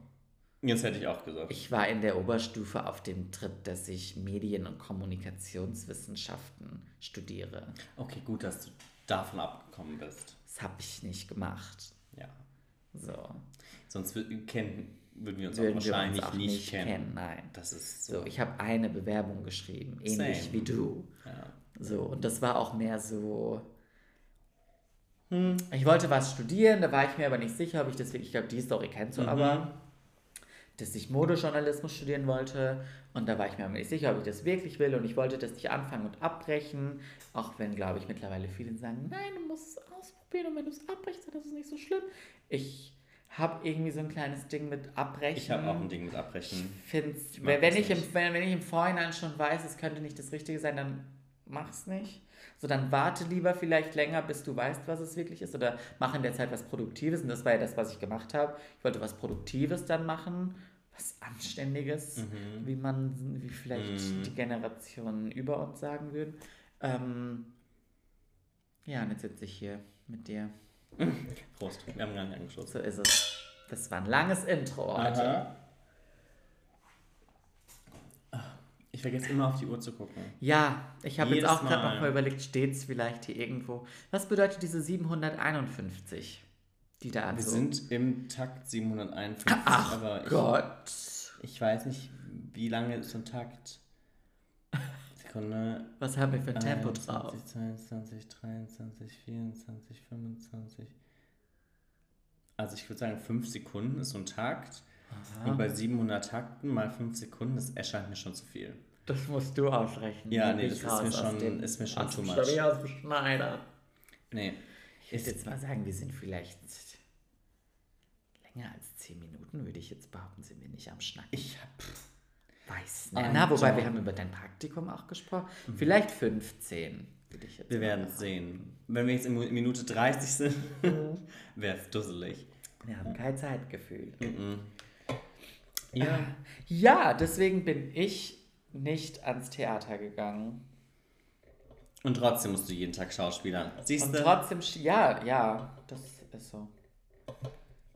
Jetzt hätte ich auch gesagt. Ich war in der Oberstufe auf dem Trip, dass ich Medien- und Kommunikationswissenschaften studiere. Okay, gut, dass du davon abgekommen bist. Das habe ich nicht gemacht. Ja. So. Sonst wür- kennen, würden wir uns Würden auch wir wahrscheinlich uns auch nicht, nicht kennen. kennen, nein. Das ist So, so. ich habe eine Bewerbung geschrieben, ähnlich Same. wie du. ja. So, und das war auch mehr so. Hm. Ich wollte was studieren, da war ich mir aber nicht sicher, ob ich das wirklich, ich glaube, die Story kennst du Mhm. aber, dass ich Modejournalismus studieren wollte und da war ich mir aber nicht sicher, ob ich das wirklich will und ich wollte das nicht anfangen und abbrechen, auch wenn, glaube ich, mittlerweile viele sagen, nein, du musst es ausprobieren und wenn du es abbrichst, dann ist es nicht so schlimm. Ich habe irgendwie so ein kleines Ding mit Abbrechen. Ich habe auch ein Ding mit Abbrechen. find's, Ich wenn, ich im, wenn, wenn ich im Vorhinein schon weiß, es könnte nicht das Richtige sein, dann mach's nicht. So, dann warte lieber vielleicht länger, bis du weißt, was es wirklich ist. Oder mach in der Zeit was Produktives. Und das war ja das, was ich gemacht habe. Ich wollte was Produktives dann machen, was Anständiges, wie man, wie vielleicht Mhm. die Generationen über uns sagen würden. Ähm, ja, und jetzt sitze ich hier mit dir. Prost, wir haben gar nicht angeschlossen. So ist es. Das war ein langes Intro heute. Ich vergesse immer auf die Uhr zu gucken. Ja, ich habe jetzt auch gerade Mal. noch mal überlegt, steht es vielleicht hier irgendwo. Was bedeutet diese 751, die da Wir so... sind im Takt 751, Ach aber ich, Gott. ich weiß nicht, wie lange ist so ein Takt. Sekunde. Was haben wir für ein Tempo drauf? 21, 22, 23, 24, 25. Also ich würde sagen, 5 Sekunden ist so ein Takt. Und bei 700 Takten mal 5 Sekunden, das erscheint mir schon zu viel. Das musst du ausrechnen. Ja, nee, das ich ist mir schon- dem- ist mir schon too much. Schneider, aus dem Schneider. Nee. Ich würde jetzt mal sagen, wir sind vielleicht länger als 10 Minuten, würde ich jetzt behaupten, sind wir nicht am Schnacken. Ich hab. Weiß nicht. Na, wobei wir haben über dein Praktikum auch gesprochen. Vielleicht 15, würde ich jetzt Wir werden es sehen. Wenn wir jetzt in Minute 30 sind, wäre es dusselig. Wir haben kein Zeitgefühl. Ja. Ja, deswegen bin ich nicht ans Theater gegangen. Und trotzdem musst du jeden Tag Schauspielern. Siehst Und du? trotzdem, sch- ja, ja, das ist so.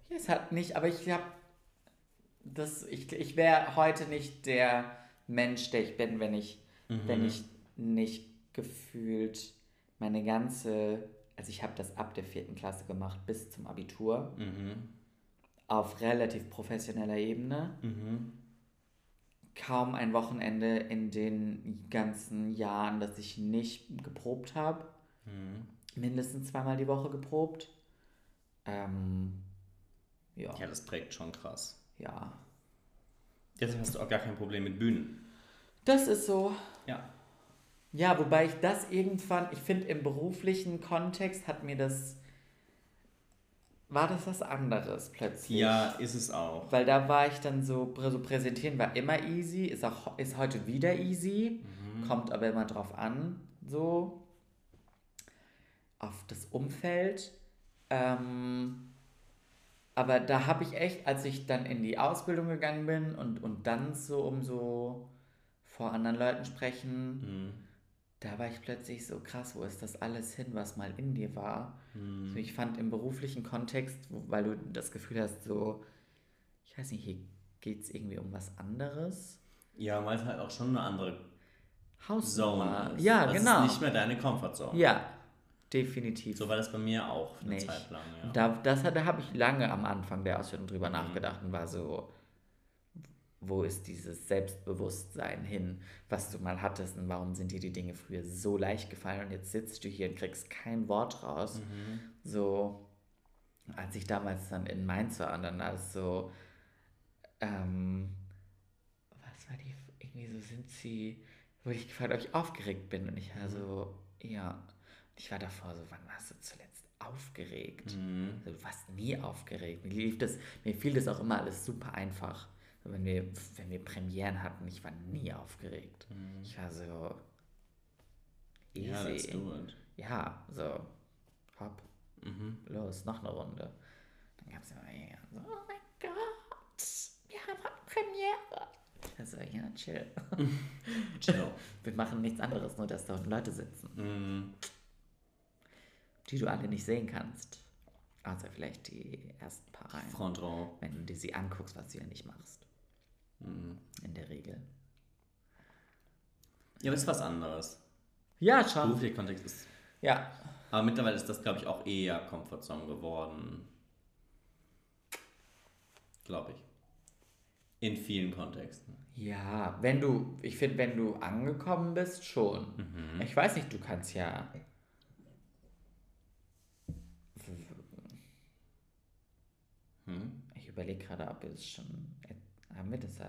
Ja, es hat nicht, aber ich habe das, ich, ich wäre heute nicht der Mensch, der ich bin, wenn ich, wenn ich nicht gefühlt meine ganze, also ich habe das ab der vierten Klasse gemacht bis zum Abitur Mhm. auf relativ professioneller Ebene. Kaum ein Wochenende in den ganzen Jahren, dass ich nicht geprobt habe. Mindestens zweimal die Woche geprobt. Ähm, ja, Ja, das prägt schon krass. Ja. Deshalb hast du auch gar kein Problem mit Bühnen. Das ist so. Ja. Ja, wobei ich das irgendwann, ich finde im beruflichen Kontext hat mir das, war das was anderes plötzlich. Ja, ist es auch. Weil da war ich dann so, so präsentieren war immer easy, ist auch ist heute wieder easy, kommt aber immer drauf an, so auf das Umfeld. Ähm, aber da habe ich echt, als ich dann in die Ausbildung gegangen bin und, und dann so um so vor anderen Leuten sprechen, Mhm. da war ich plötzlich so krass, wo ist das alles hin, was mal in dir war. Mhm. So, ich fand im beruflichen Kontext, weil du das Gefühl hast, so, ich weiß nicht, hier geht es irgendwie um was anderes. Ja, weil es halt auch schon eine andere Hausnummer. Zone ist. Ja, das genau. ist nicht mehr deine Comfortzone. Ja, definitiv. So war das bei mir auch eine Nee. Zeit lang. Ja. Da, das, da habe ich lange am Anfang der Ausbildung drüber Mhm. nachgedacht und war so, wo ist dieses Selbstbewusstsein hin, was du mal hattest und warum sind dir die Dinge früher so leicht gefallen und jetzt sitzt du hier und kriegst kein Wort raus. Mhm. So, als ich damals dann in Mainz war und dann alles so, ähm, was war die, irgendwie so sind sie, wurde ich gefragt, ob ich aufgeregt bin und ich war so, ja. Ich war davor so, wann warst du zuletzt aufgeregt? Mhm. Also, du warst nie aufgeregt. Mir, lief das, mir fiel das auch immer alles super einfach. Wenn wir, wenn wir Premieren hatten, ich war nie aufgeregt. Ich war so easy. Ja, let's do it. Ja, so, hopp, Mhm. los, noch eine Runde. Dann gab es immer so, oh mein Gott, wir haben Premiere. Also, ja, chill. Chill. Wir machen nichts anderes, nur dass da unten Leute sitzen, Mhm. Die du alle nicht sehen kannst. Außer vielleicht die ersten paar Reihen. Front Row. Wenn du dir sie anguckst, was du ja nicht machst. Mhm. In der Regel. Ja, aber ist was anderes. Ja, schon. Beruflicher Kontext ist. Ja. Aber mittlerweile ist das, glaube ich, auch eher Comfortzone geworden. Glaube ich. In vielen Kontexten. Ja, wenn du, ich finde, wenn du angekommen bist, schon. Ich weiß nicht, du kannst ja. Hm? Ich überlege gerade, ob wir es schon. Haben wir das? äh,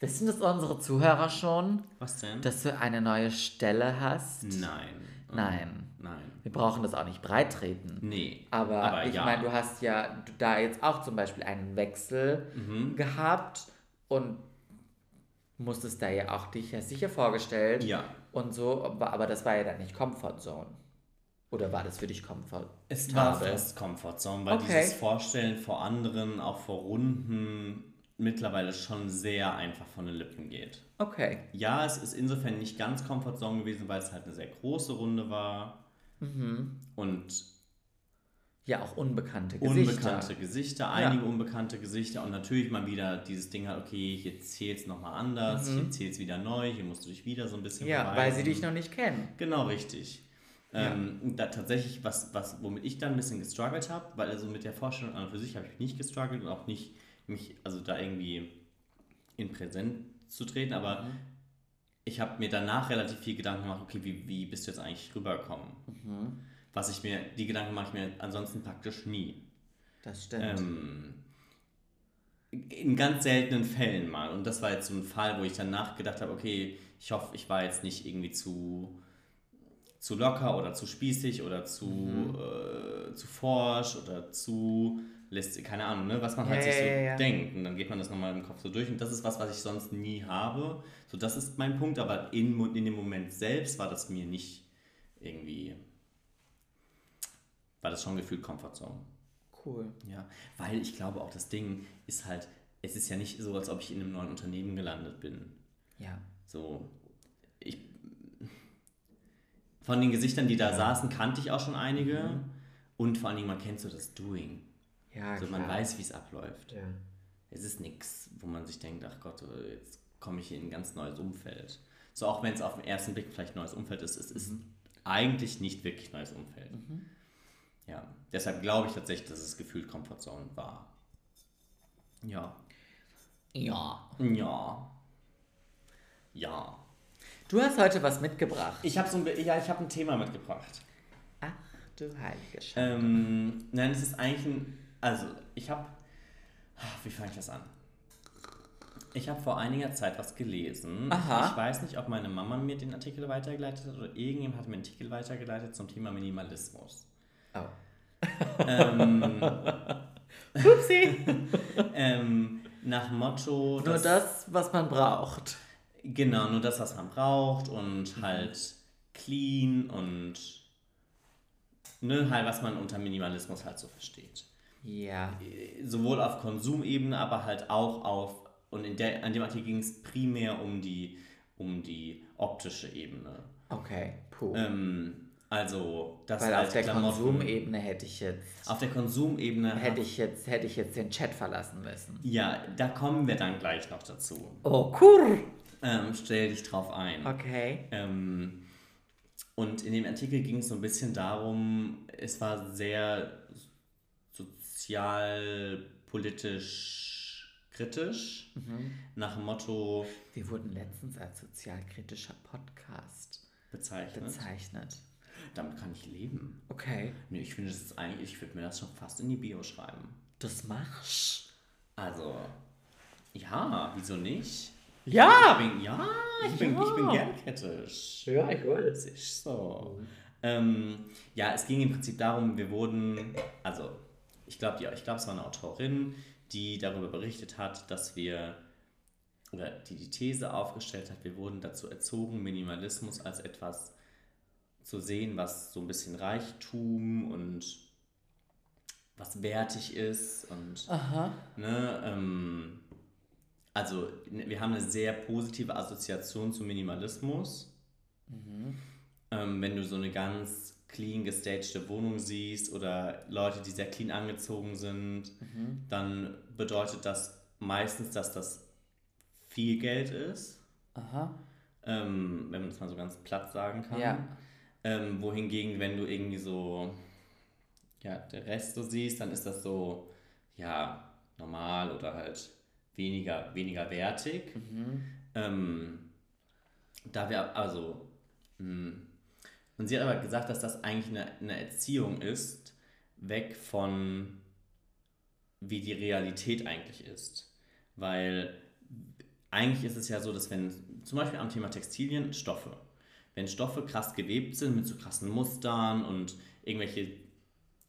Wissen das unsere Zuhörer schon, Was denn? dass du eine neue Stelle hast? Nein. Nein. Nein. Wir brauchen das auch nicht breit treten. Nee. Aber, Aber ich ja. meine, du hast ja da jetzt auch zum Beispiel einen Wechsel Mhm. gehabt und musstest da ja auch dich ja sicher vorgestellt Ja. und so, aber, aber das war ja dann nicht Comfort Zone. Oder war das für dich Comfort? Es war fast Comfortzone, weil Okay. dieses Vorstellen vor anderen, auch vor Runden, mittlerweile schon sehr einfach von den Lippen geht. Okay. Ja, es ist insofern nicht ganz Comfort Zone gewesen, weil es halt eine sehr große Runde war. Mhm. Und Ja, auch unbekannte Gesichter. unbekannte Gesichter, einige unbekannte Gesichter und natürlich mal wieder dieses Ding halt, okay, hier zählt es nochmal anders, hier zählt es wieder neu, hier musst du dich wieder so ein bisschen Mhm. Ja, weil beweisen. sie dich noch nicht kennen. Genau, richtig. Ähm, da tatsächlich, was, was, womit ich dann ein bisschen gestruggelt habe, weil also mit der Vorstellung an und für sich habe ich nicht gestruggelt und auch nicht mich, also da irgendwie in Präsent zu treten, aber ich habe mir danach relativ viel Gedanken gemacht, okay, wie, wie bist du jetzt eigentlich rübergekommen? Was ich mir, die Gedanken mache ich mir ansonsten praktisch nie. Das stimmt. Ähm, in ganz seltenen Fällen mal. Und das war jetzt so ein Fall, wo ich dann nachgedacht habe, okay, ich hoffe, ich war jetzt nicht irgendwie zu, zu locker oder zu spießig oder zu, äh, zu forsch oder zu lässt, keine Ahnung, ne, was man halt Ja, sich so ja, ja, denkt. Und dann geht man das nochmal im Kopf so durch. Und das ist was, was ich sonst nie habe. So, das ist mein Punkt. Aber in, in dem Moment selbst war das mir nicht irgendwie, war das schon gefühlt Comfortzone. cool. Ja, weil ich glaube auch das Ding ist halt, es ist ja nicht so, als ob ich in einem neuen Unternehmen gelandet bin. Ja. So, von den Gesichtern, die da saßen, kannte ich auch schon einige. Und vor allen Dingen, man kennt so das Doing. Ja, Also klar. man weiß, wie es abläuft. Ja. Es ist nichts, wo man sich denkt, ach Gott, äh, jetzt komme ich in ein ganz neues Umfeld. So auch wenn es auf den ersten Blick vielleicht ein neues Umfeld ist, es ist eigentlich nicht wirklich neues Umfeld. Ja, deshalb glaube ich tatsächlich, dass es gefühlt Comfortzone war. Ja. Ja. Ja. Ja. Du hast heute was mitgebracht. Ich habe so ein, ja, ich habe ein Thema mitgebracht. Ach, du heilige Scheiße. Ähm, nein, es ist eigentlich ein, also ich habe, wie fange ich das an? Ich habe vor einiger Zeit was gelesen. Aha. Ich weiß nicht, ob meine Mama mir den Artikel weitergeleitet hat oder irgendjemand hat mir einen Artikel weitergeleitet zum Thema Minimalismus. Oh. Ähm, Upsi. ähm, nach Motto, Nur das, was man braucht. Genau, nur das, was man braucht und halt clean und ne, halt, was man unter Minimalismus halt so versteht. Ja. Sowohl auf Konsumebene, aber halt auch auf, und in der, an dem Artikel ging es primär um die, um die optische Ebene. Okay, puh. Ähm, also, das Weil halt auf der Klamotten- Konsumebene hätte ich jetzt Auf der Konsumebene hätte ich jetzt hätte ich jetzt den Chat verlassen müssen. Ja, da kommen wir dann gleich noch dazu. Oh, cool. Ähm, stell dich drauf ein. Okay. Ähm, und in dem Artikel ging es so ein bisschen darum, es war sehr sozialpolitisch kritisch, nach dem Motto Wir wurden letztens als sozialkritischer Podcast bezeichnet. bezeichnet. Damit kann ich leben. Okay. Nee, ich finde, das ist eigentlich, ich würde mir das schon fast in die Bio schreiben. Das machst Also, ja, wieso nicht? Ja! Ich bin, ja, ich bin, ich bin gern kritisch. Ja, ich weiß. Das ist so. Ähm, ja, es ging im Prinzip darum, wir wurden, also ich glaube, ich glaube, es war eine Autorin, die darüber berichtet hat, dass wir, oder die die These aufgestellt hat, wir wurden dazu erzogen, Minimalismus als etwas zu sehen, was so ein bisschen Reichtum und was wertig ist und Aha. Ne, ähm, also ne, wir haben eine sehr positive Assoziation zu Minimalismus. Ähm, wenn du so eine ganz clean gestagte Wohnung siehst oder Leute, die sehr clean angezogen sind, dann bedeutet das meistens, dass das viel Geld ist, Aha. ähm, wenn man das mal so ganz platt sagen kann. Ja. Ähm, wohingegen, wenn du irgendwie so, ja, der Rest so siehst, dann ist das so, ja, normal oder halt weniger, weniger wertig. Ähm, da wir, also, mh, und sie hat aber gesagt, dass das eigentlich eine, eine Erziehung ist, weg von, wie die Realität eigentlich ist. Weil eigentlich ist es ja so, dass wenn, zum Beispiel am Thema Textilien, Stoffe, wenn Stoffe krass gewebt sind mit so krassen Mustern und irgendwelche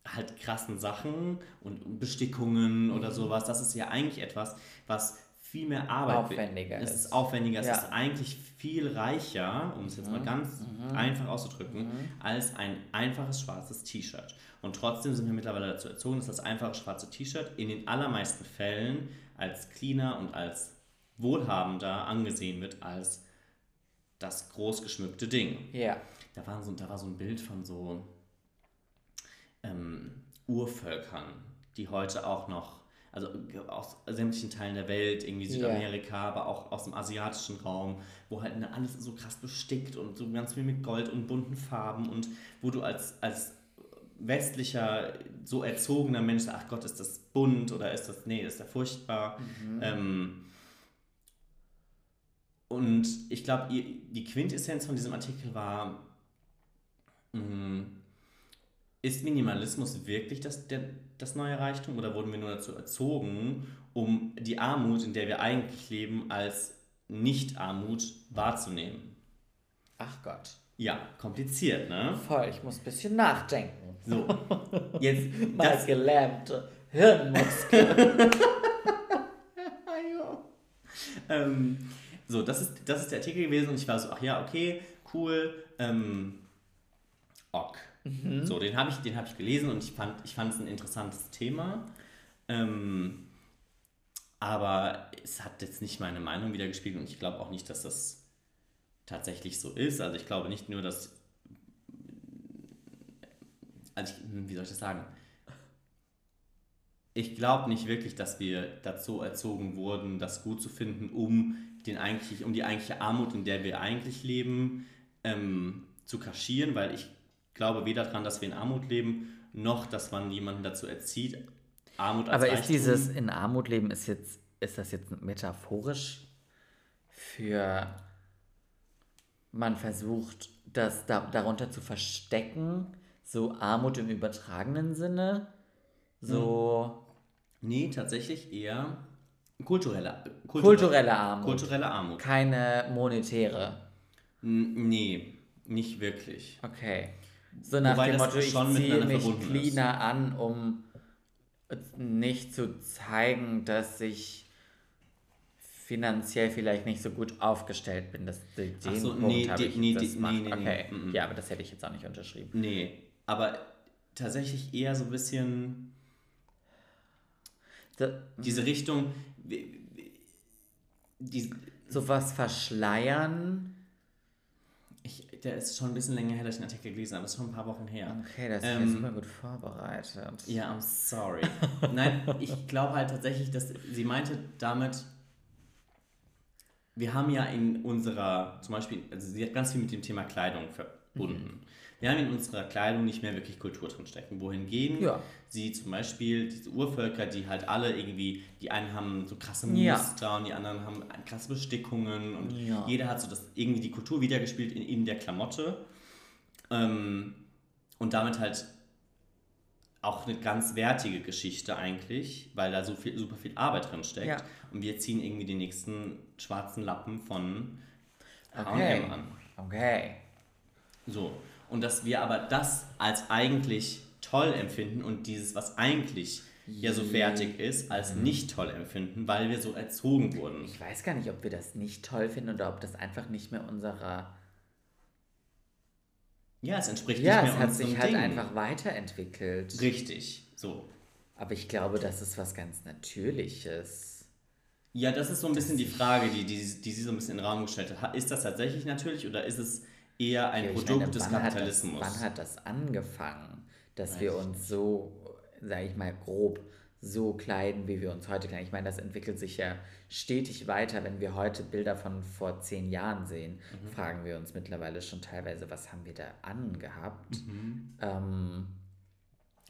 halt krassen Sachen und Bestickungen oder sowas, das ist ja eigentlich etwas, was viel mehr Arbeit. Aufwendiger es ist. ist aufwendiger, es Ja. ist eigentlich viel reicher, um es jetzt mal ganz einfach auszudrücken, als ein einfaches schwarzes T-Shirt. Und trotzdem sind wir mittlerweile dazu erzogen, dass das einfache schwarze T-Shirt in den allermeisten Fällen als cleaner und als wohlhabender angesehen wird als das groß geschmückte Ding. Ja. Da war so, da war so ein Bild von so ähm, Urvölkern, die heute auch noch, also aus sämtlichen Teilen der Welt, irgendwie. Südamerika, aber auch aus dem asiatischen Raum, wo halt ne, alles so krass bestickt und so ganz viel mit Gold und bunten Farben und wo du als, als westlicher, so erzogener Mensch, ach Gott, ist das bunt oder ist das, nee, ist ja furchtbar. Ähm, und ich glaube, die Quintessenz von diesem Artikel war, mh, ist Minimalismus wirklich das, der, das neue Reichtum oder wurden wir nur dazu erzogen, um die Armut, in der wir eigentlich leben, als Nicht-Armut wahrzunehmen? Ach Gott. Ja, kompliziert, ne? Voll, ich muss ein bisschen nachdenken. So, jetzt, Mal das, gelähmte Hirnmuskel. ähm, so, das ist, das ist der Artikel gewesen und ich war so, ach ja, okay, cool, ähm, ok. So, den habe ich, hab ich gelesen und ich fand ich es ein interessantes Thema. Ähm, aber es hat jetzt nicht meine Meinung wiedergespiegelt und ich glaube auch nicht, dass das tatsächlich so ist. Also ich glaube nicht nur, dass. Also ich, hm, wie soll ich das sagen? Ich glaube nicht wirklich, dass wir dazu erzogen wurden, das gut zu finden, um, den eigentlich, um die eigentliche Armut, in der wir eigentlich leben, ähm, zu kaschieren, weil ich glaube weder daran, dass wir in Armut leben, noch, dass man jemanden dazu erzieht, Armut als Aber ist Reichtum. dieses in Armut leben, ist jetzt, ist das jetzt metaphorisch für man versucht, das da, darunter zu verstecken, so Armut im übertragenen Sinne? So Nee, tatsächlich eher kulturelle, kulturelle Armut. kulturelle Armut. Keine monetäre. N- Nee, nicht wirklich. Okay. So nach Wobei dem Motto, ich ziehe mich verbunden ist. cleaner an, um nicht zu zeigen, dass ich finanziell vielleicht nicht so gut aufgestellt bin. Das, den Ach so, Punkt nee, habe ich, nee, das macht. nee, nee, nee. okay. Mm, mm. Ja, aber das hätte ich jetzt auch nicht unterschrieben. Nee, aber tatsächlich eher so ein bisschen Da, diese Richtung, die, sowas verschleiern. Der ist schon ein bisschen länger her, dass ich den Artikel gelesen habe, das ist schon ein paar Wochen her. Okay, das ist Ähm, super gut vorbereitet. Ja, I'm sorry. Nein, ich glaube halt tatsächlich, dass sie meinte damit, wir haben ja in unserer, zum Beispiel, also sie hat ganz viel mit dem Thema Kleidung verbunden. Wir haben in unserer Kleidung nicht mehr wirklich Kultur drin stecken. Wohingegen Ja. sie zum Beispiel diese Urvölker, die halt alle irgendwie, die einen haben so krasse Ja. Muster und die anderen haben krasse Bestickungen und Ja. jeder hat so das irgendwie die Kultur wiedergespielt in, in der Klamotte. Ähm, und damit halt auch eine ganz wertige Geschichte eigentlich, weil da so viel, super viel Arbeit drin steckt. Ja. Und wir ziehen irgendwie den nächsten schwarzen Lappen von Okay. H&M an. Okay. So. Und dass wir aber das als eigentlich toll empfinden und dieses, was eigentlich ja so fertig ist, als nicht toll empfinden, weil wir so erzogen wurden. Ich weiß gar nicht, ob wir das nicht toll finden oder ob das einfach nicht mehr unserer. Ja, es entspricht Ja, nicht es mehr hat unserem sich halt Ding. einfach weiterentwickelt. Richtig. So. Aber ich glaube, das ist was ganz Natürliches. Ja, das ist so ein bisschen die Frage, die, die, die sie so ein bisschen in den Raum gestellt hat. Ist das tatsächlich natürlich oder ist es eher ein Ja, Produkt meine, des Kapitalismus? Hat das, wann hat das angefangen, dass Weiß wir uns so, sage ich mal grob, so kleiden, wie wir uns heute kleiden? Ich meine, das entwickelt sich ja stetig weiter. Wenn wir heute Bilder von vor zehn Jahren sehen, Mhm. fragen wir uns mittlerweile schon teilweise, was haben wir da angehabt? Mhm. Ähm,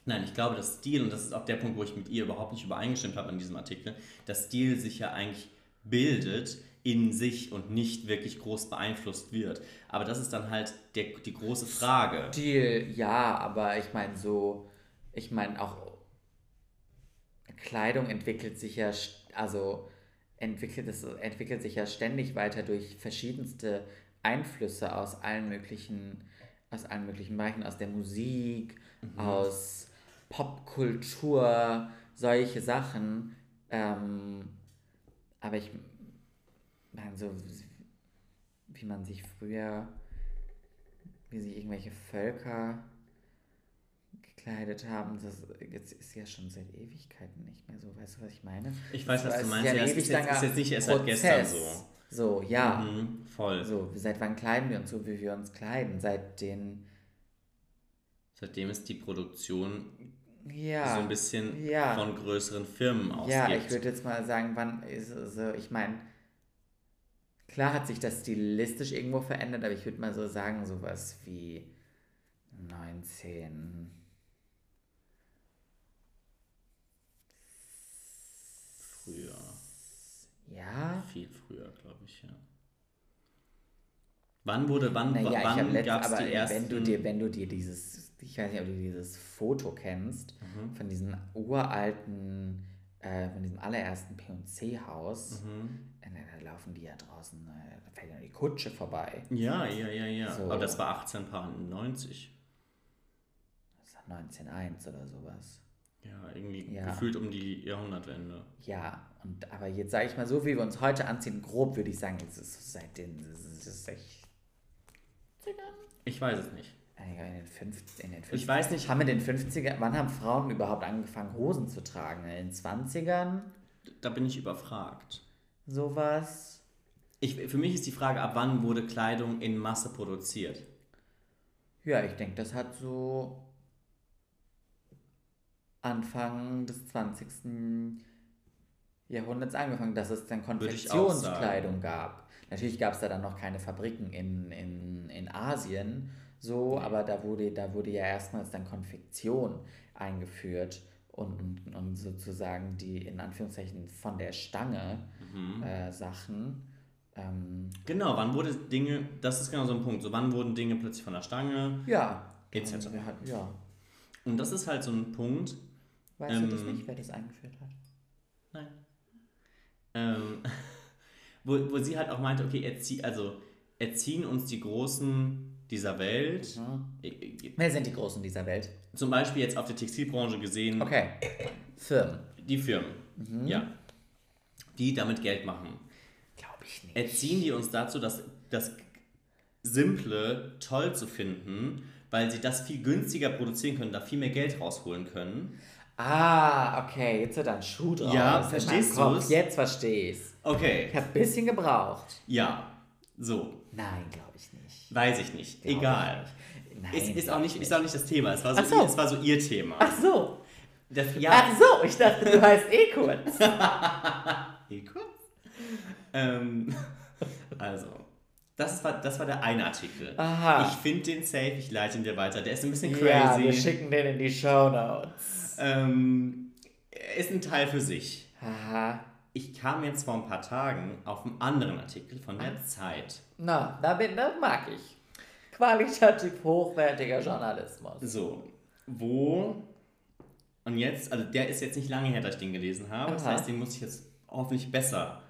Nein, ich glaube, das Stil, und das ist auch der Punkt, wo ich mit ihr überhaupt nicht übereingestimmt habe in diesem Artikel, dass Stil sich ja eigentlich bildet in sich und nicht wirklich groß beeinflusst wird. Aber das ist dann halt der, die große Frage. Stil, ja, aber ich meine so, ich meine auch Kleidung entwickelt sich ja, also entwickelt, es entwickelt sich ja ständig weiter durch verschiedenste Einflüsse aus allen möglichen, aus allen möglichen Bereichen, aus der Musik, aus Popkultur, solche Sachen. Ähm, Aber ich meine, so wie man sich früher, wie sich irgendwelche Völker gekleidet haben, das jetzt ist ja schon seit Ewigkeiten nicht mehr so. Weißt du, was ich meine? Ich weiß, was Das du meinst. ja Ja, es ist, jetzt, ist jetzt nicht erst seit gestern so. So, ja. Mhm, voll. So, seit wann kleiden wir uns so, wie wir uns kleiden? Seit den, Seitdem ist die Produktion ja. so ein bisschen ja. von größeren Firmen ausgeht. Ja, ich würde jetzt mal sagen, wann ist so, ich meine, klar hat sich das stilistisch irgendwo verändert, aber ich würde mal so sagen, sowas wie 19. Früher. Ja? Viel früher, glaube ich, ja. Wann wurde, wann, Naja, wann gab es aber die ersten... wenn du dir, wenn du dir dieses, ich weiß nicht, ob du dieses Foto kennst, Mhm. von diesem uralten, äh, von diesem allerersten P&C-Haus, Mhm. da laufen die ja draußen, äh, da fährt ja die Kutsche vorbei. Ja, ja, ja, ja. So. Aber das war 1890. Das ist 1901 oder sowas. Ja, irgendwie Ja. gefühlt um die Jahrhundertwende. Ja, und aber jetzt sage ich mal so, wie wir uns heute anziehen, grob würde ich sagen, es ist seit den das ist, das ist echt Ich weiß es nicht. In den 50 in den 50 Ich weiß nicht, haben in den 50er, wann haben Frauen überhaupt angefangen Hosen zu tragen? In den 20ern da bin ich überfragt. sowas? Ich, für mich ist die Frage, ab wann wurde Kleidung in Masse produziert? Ja, ich denke, das hat so Anfang des 20. Jahrhunderts angefangen, dass es dann Konfektionskleidung gab. Natürlich gab es da dann noch keine Fabriken in, in, in Asien, so, aber da wurde, da wurde ja erstmals dann Konfektion eingeführt und, und, und sozusagen die in Anführungszeichen von der Stange Mhm. äh, Sachen. Ähm, Genau, wann wurde Dinge, das ist genau so ein Punkt, so wann wurden Dinge plötzlich von der Stange ja. Etc. Und wir hatten- Ja. und das ist halt so ein Punkt, Weißt du das Ähm, nicht, wer das eingeführt hat? nein, ähm, wo, wo sie halt auch meinte, okay, erzie also erziehen uns die Großen dieser Welt, Mhm. äh, äh, Wer sind die Großen dieser Welt? zum Beispiel jetzt auf der Textilbranche gesehen, Okay. Firmen. die Firmen, Mhm. ja, die damit Geld machen. Glaube ich nicht. erziehen die uns dazu, das, das Simple toll zu finden, weil sie das viel günstiger produzieren können, da viel mehr Geld rausholen können. Ah, okay, jetzt wird ein Schuh draus. Ja, verstehst Kopf. du's? Jetzt verstehe ich's. Okay, Ich habe ein bisschen gebraucht. ja, so, Nein, glaube ich. Weiß ich nicht, Glaub egal. ich nicht. Nein, Ist, ist, auch nicht, ich ist auch nicht das Thema, es war so, so. es war so ihr Thema. Ach so. Das, ja, Ach so, ich dachte, du heißt eh kurz. eh kurz. Ähm, also, das war, das war der eine Artikel. Aha. Ich finde den safe, ich leite ihn dir weiter. Der ist ein bisschen Ja, crazy. wir schicken den in die Show Notes. ähm, ist ein Teil für sich. Aha. Ich kam jetzt vor ein paar Tagen auf einen anderen Artikel von der Zeit. Na, da bin, das mag ich. Qualitativ hochwertiger Journalismus. So, wo. Und jetzt, also der ist jetzt nicht lange her, dass ich den gelesen habe. Das Aha. heißt, den muss ich jetzt hoffentlich besser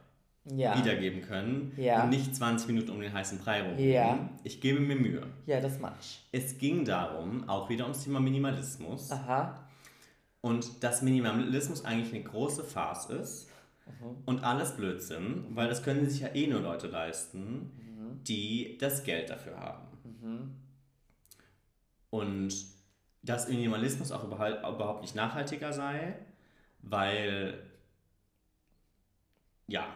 Ja. wiedergeben können. Ja. Und nicht 20 Minuten um den heißen Brei rum. Ja. Ich gebe mir Mühe. Ja, das mach ich. Es ging darum, auch wieder ums Thema Minimalismus. Aha. Und dass Minimalismus eigentlich eine große Farce ist und alles Blödsinn, weil das können sich ja eh nur Leute leisten, die das Geld dafür haben. Und dass Minimalismus auch überhaupt, nicht nachhaltiger sei, weil ja.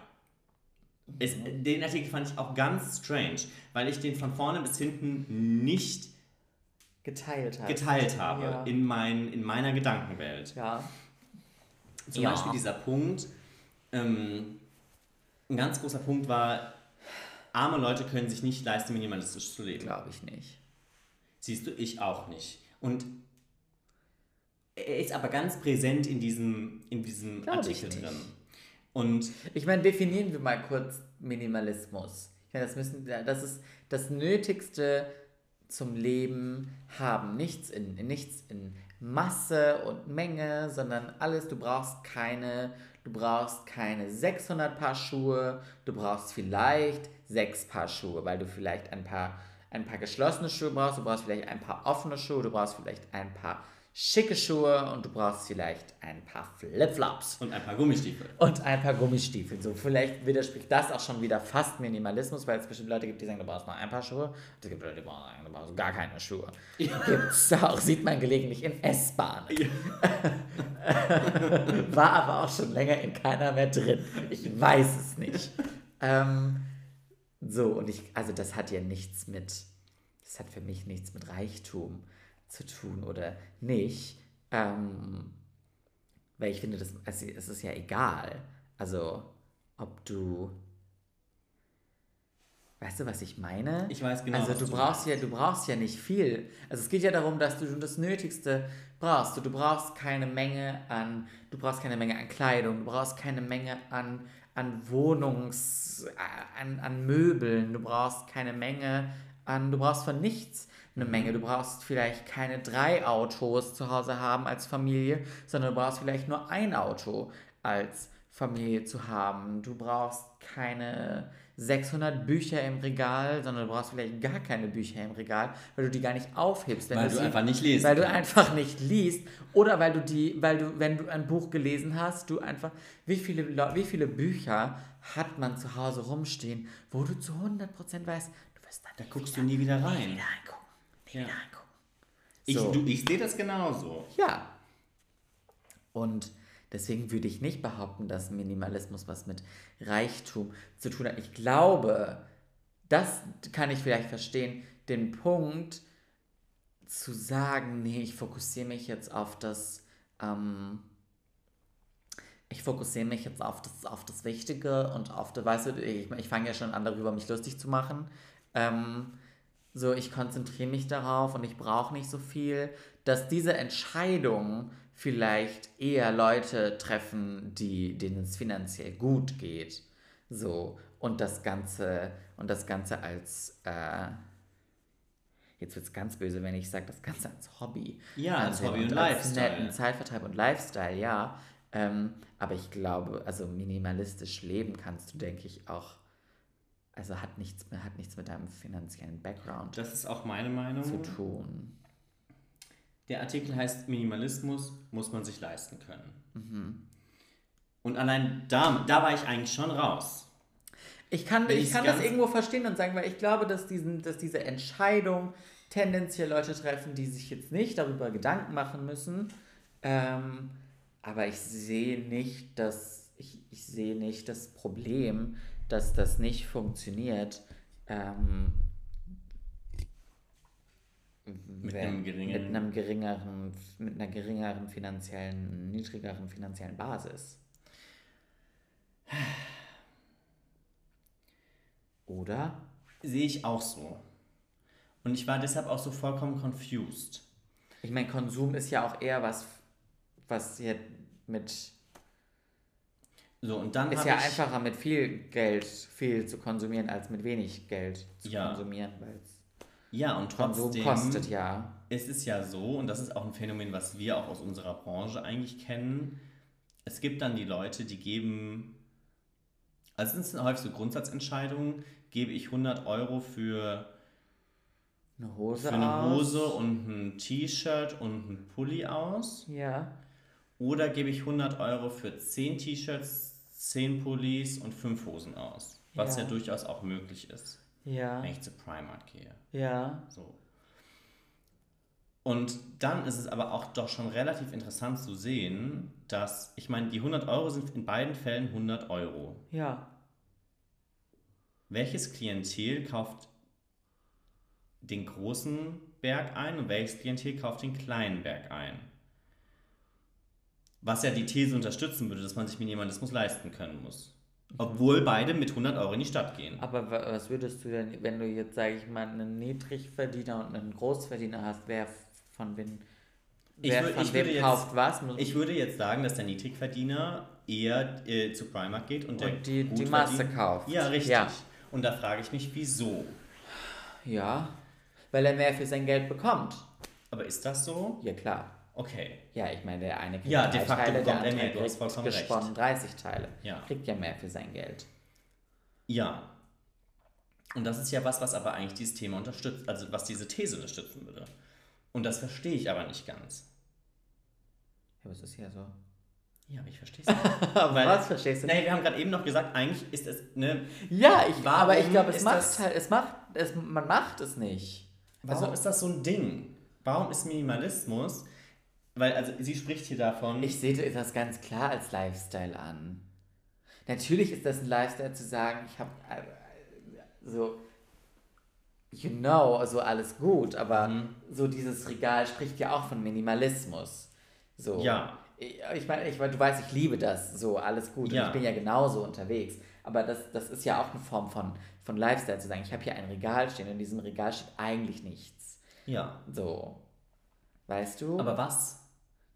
Es, den Artikel fand ich auch ganz strange, weil ich den von vorne bis hinten nicht Geteilt geteilt habe Ja. in, mein, in meiner Gedankenwelt. ja. Zum Ja. Beispiel dieser Punkt, ähm, ein ganz großer Punkt war, arme Leute können sich nicht leisten, minimalistisch zu leben. Glaube ich nicht. Siehst du, ich auch nicht. Und er ist aber ganz präsent in diesem, in diesem Glaub ich Artikel drin. Und Ich meine, definieren wir mal kurz Minimalismus. Ich meine, das müssen, das ist das Nötigste zum Leben haben. Nichts in, nichts in Masse und Menge, sondern alles. Du brauchst keine, du brauchst keine 600 Paar Schuhe. Du brauchst vielleicht sechs Paar Schuhe, weil du vielleicht ein paar, ein paar geschlossene Schuhe brauchst. Du brauchst vielleicht ein paar offene Schuhe. Du brauchst vielleicht ein paar schicke Schuhe und du brauchst vielleicht ein paar Flipflops Und ein paar Gummistiefel. und ein paar Gummistiefel. So, vielleicht widerspricht das auch schon wieder fast Minimalismus, weil es bestimmt Leute gibt, die sagen, du brauchst nur ein paar Schuhe. Und es gibt Leute, die sagen, du brauchst gar keine Schuhe. Gibt's auch, sieht man gelegentlich in S-Bahnen. War aber auch schon länger in keiner mehr drin. Ich weiß es nicht. Ähm, so, und ich, also das hat ja nichts mit, das hat für mich nichts mit Reichtum zu tun oder nicht. Ähm, weil ich finde, das, es es ist ja egal. Also, ob du. Weißt du, was ich meine? Ich weiß genau, Also was du du brauchst ja, du brauchst ja nicht viel. Also es geht ja darum, dass du das Nötigste brauchst. Du, du brauchst keine Menge an, du brauchst keine Menge an Kleidung, du brauchst keine Menge an, an Wohnungs, äh, an, an Möbeln, du brauchst keine Menge an, du brauchst von nichts eine Menge. Du brauchst vielleicht keine drei Autos zu Hause haben als Familie, sondern du brauchst vielleicht nur ein Auto als Familie zu haben. Du brauchst keine 600 Bücher im Regal, sondern du brauchst vielleicht gar keine Bücher im Regal, weil du die gar nicht aufhebst. Weil du sie- einfach nicht lesen Weil du einfach nicht liest oder weil du die, weil du, wenn du ein Buch gelesen hast, du einfach, wie viele, wie viele Bücher hat man zu Hause rumstehen, wo du zu 100% weißt, du wirst da Da guckst wieder, du nie wieder nie rein. wieder. Nie Ja. wieder angucken. Ich, So. du, ich sehe das genauso. Ja. Und deswegen würde ich nicht behaupten, dass Minimalismus was mit Reichtum zu tun hat. Ich glaube, das kann ich vielleicht verstehen, den Punkt zu sagen, nee, ich fokussiere mich jetzt auf das, ähm, ich fokussiere mich jetzt auf das, auf das Wichtige und auf das, weißt du, ich, ich fange ja schon an, darüber mich lustig zu machen. Ähm, so, ich konzentriere mich darauf und ich brauche nicht so viel, dass diese Entscheidung vielleicht eher Leute treffen, die, denen es finanziell gut geht. So, und das Ganze, und das Ganze als, äh, jetzt wird es ganz böse, wenn ich sage, das Ganze als Hobby. Ja, als Hobby und als Lifestyle. netten Zeitvertreib und Lifestyle, ja. Ähm, aber ich glaube, also minimalistisch leben kannst du, denke ich, auch, also hat nichts, mehr- hat nichts mit deinem finanziellen Background Das ist auch meine Meinung. zu tun. Der Artikel heißt Minimalismus muss man sich leisten können. Mhm. Und allein da, da war ich eigentlich schon raus. Ich kann, Wenn ich kann das irgendwo verstehen und sagen, weil ich glaube, dass, diesen, dass diese Entscheidung tendenziell Leute treffen, die sich jetzt nicht darüber Gedanken machen müssen. Ähm, aber ich sehe nicht, dass ich, ich sehe nicht das Problem, dass das nicht funktioniert. Ähm, Mit wenn- einem geringeren- mit einem geringeren, mit einer geringeren finanziellen, niedrigeren finanziellen Basis. Oder? Sehe ich auch so. Und ich war deshalb auch so vollkommen confused. Ich meine, Konsum ist ja auch eher was, was hier mit. So, und dann Ist ja einfacher mit viel Geld viel zu konsumieren als mit wenig Geld zu Ja. konsumieren, weil es Ja, und trotzdem kostet ja. es ist ja so, und das ist auch ein Phänomen, was wir auch aus unserer Branche eigentlich kennen. Es gibt dann die Leute, die geben, also es sind häufig so Grundsatzentscheidungen, gebe ich 100 Euro für, Eine Hose für eine aus. Hose und ein T-Shirt und ein Pulli aus. Ja. Oder gebe ich 100 Euro für 10 T-Shirts, 10 Pullis und 5 Hosen aus. Was ja. Ja. durchaus auch möglich ist, Ja. wenn ich zu Primark gehe. Ja. So. Und dann ist es aber auch doch schon relativ interessant zu sehen, dass, ich meine, die 100 Euro sind in beiden Fällen 100 Euro. Ja. Welches Klientel kauft den großen Berg ein und welches Klientel kauft den kleinen Berg ein? Was ja die These unterstützen würde, dass man sich Minimalismus leisten können muss. Obwohl beide mit 100 Euro in die Stadt gehen. Aber wa- was würdest du denn, wenn du jetzt, sage ich mal, einen Niedrigverdiener und einen Großverdiener hast, wer von wem, Ich wer wür- von wem würde jetzt- kauft was? Ich würde jetzt sagen, dass der Niedrigverdiener eher äh, zu Primark geht und, der Und die- die Gutverdien- Masse kauft. Ja, richtig. Ja. Und da frage ich mich, wieso? Ja. Weil er mehr für sein Geld bekommt. Aber ist das so? Ja, klar. Okay. Ja, ich meine, der eine kriegt Ja, drei de facto Teile, der bekommt er andere mehr, du hast vollkommen recht. gesponnen 30 Teile. Ja. Kriegt ja mehr für sein Geld. Ja. Und das ist ja was, was aber eigentlich dieses Thema unterstützt, also was diese These unterstützen würde. Und das verstehe ich aber nicht ganz. aber es ist ja so. Ja, aber ich verstehe es nicht. Weil- was verstehst du Nee, wir haben gerade eben noch gesagt, eigentlich ist es, ne, Ja, ich, Warum aber ich glaube, es macht das- halt, es macht, es, man macht es nicht. warum Also- ist das so ein Ding? Warum ist Minimalismus? Weil, also, sie spricht hier davon. Ich sehe das ganz klar als Lifestyle an. Natürlich ist das ein Lifestyle zu sagen, ich habe so, you know, also alles gut, aber Mhm. so dieses Regal spricht ja auch von Minimalismus. So. Ja. Ich meine, ich, mein, du weißt, ich liebe das, so alles gut. Ja. Und ich bin ja genauso unterwegs. Aber das, das ist ja auch eine Form von, von Lifestyle, zu sagen, ich habe hier ein Regal stehen und in diesem Regal steht eigentlich nichts. ja. So. Weißt du? Aber was?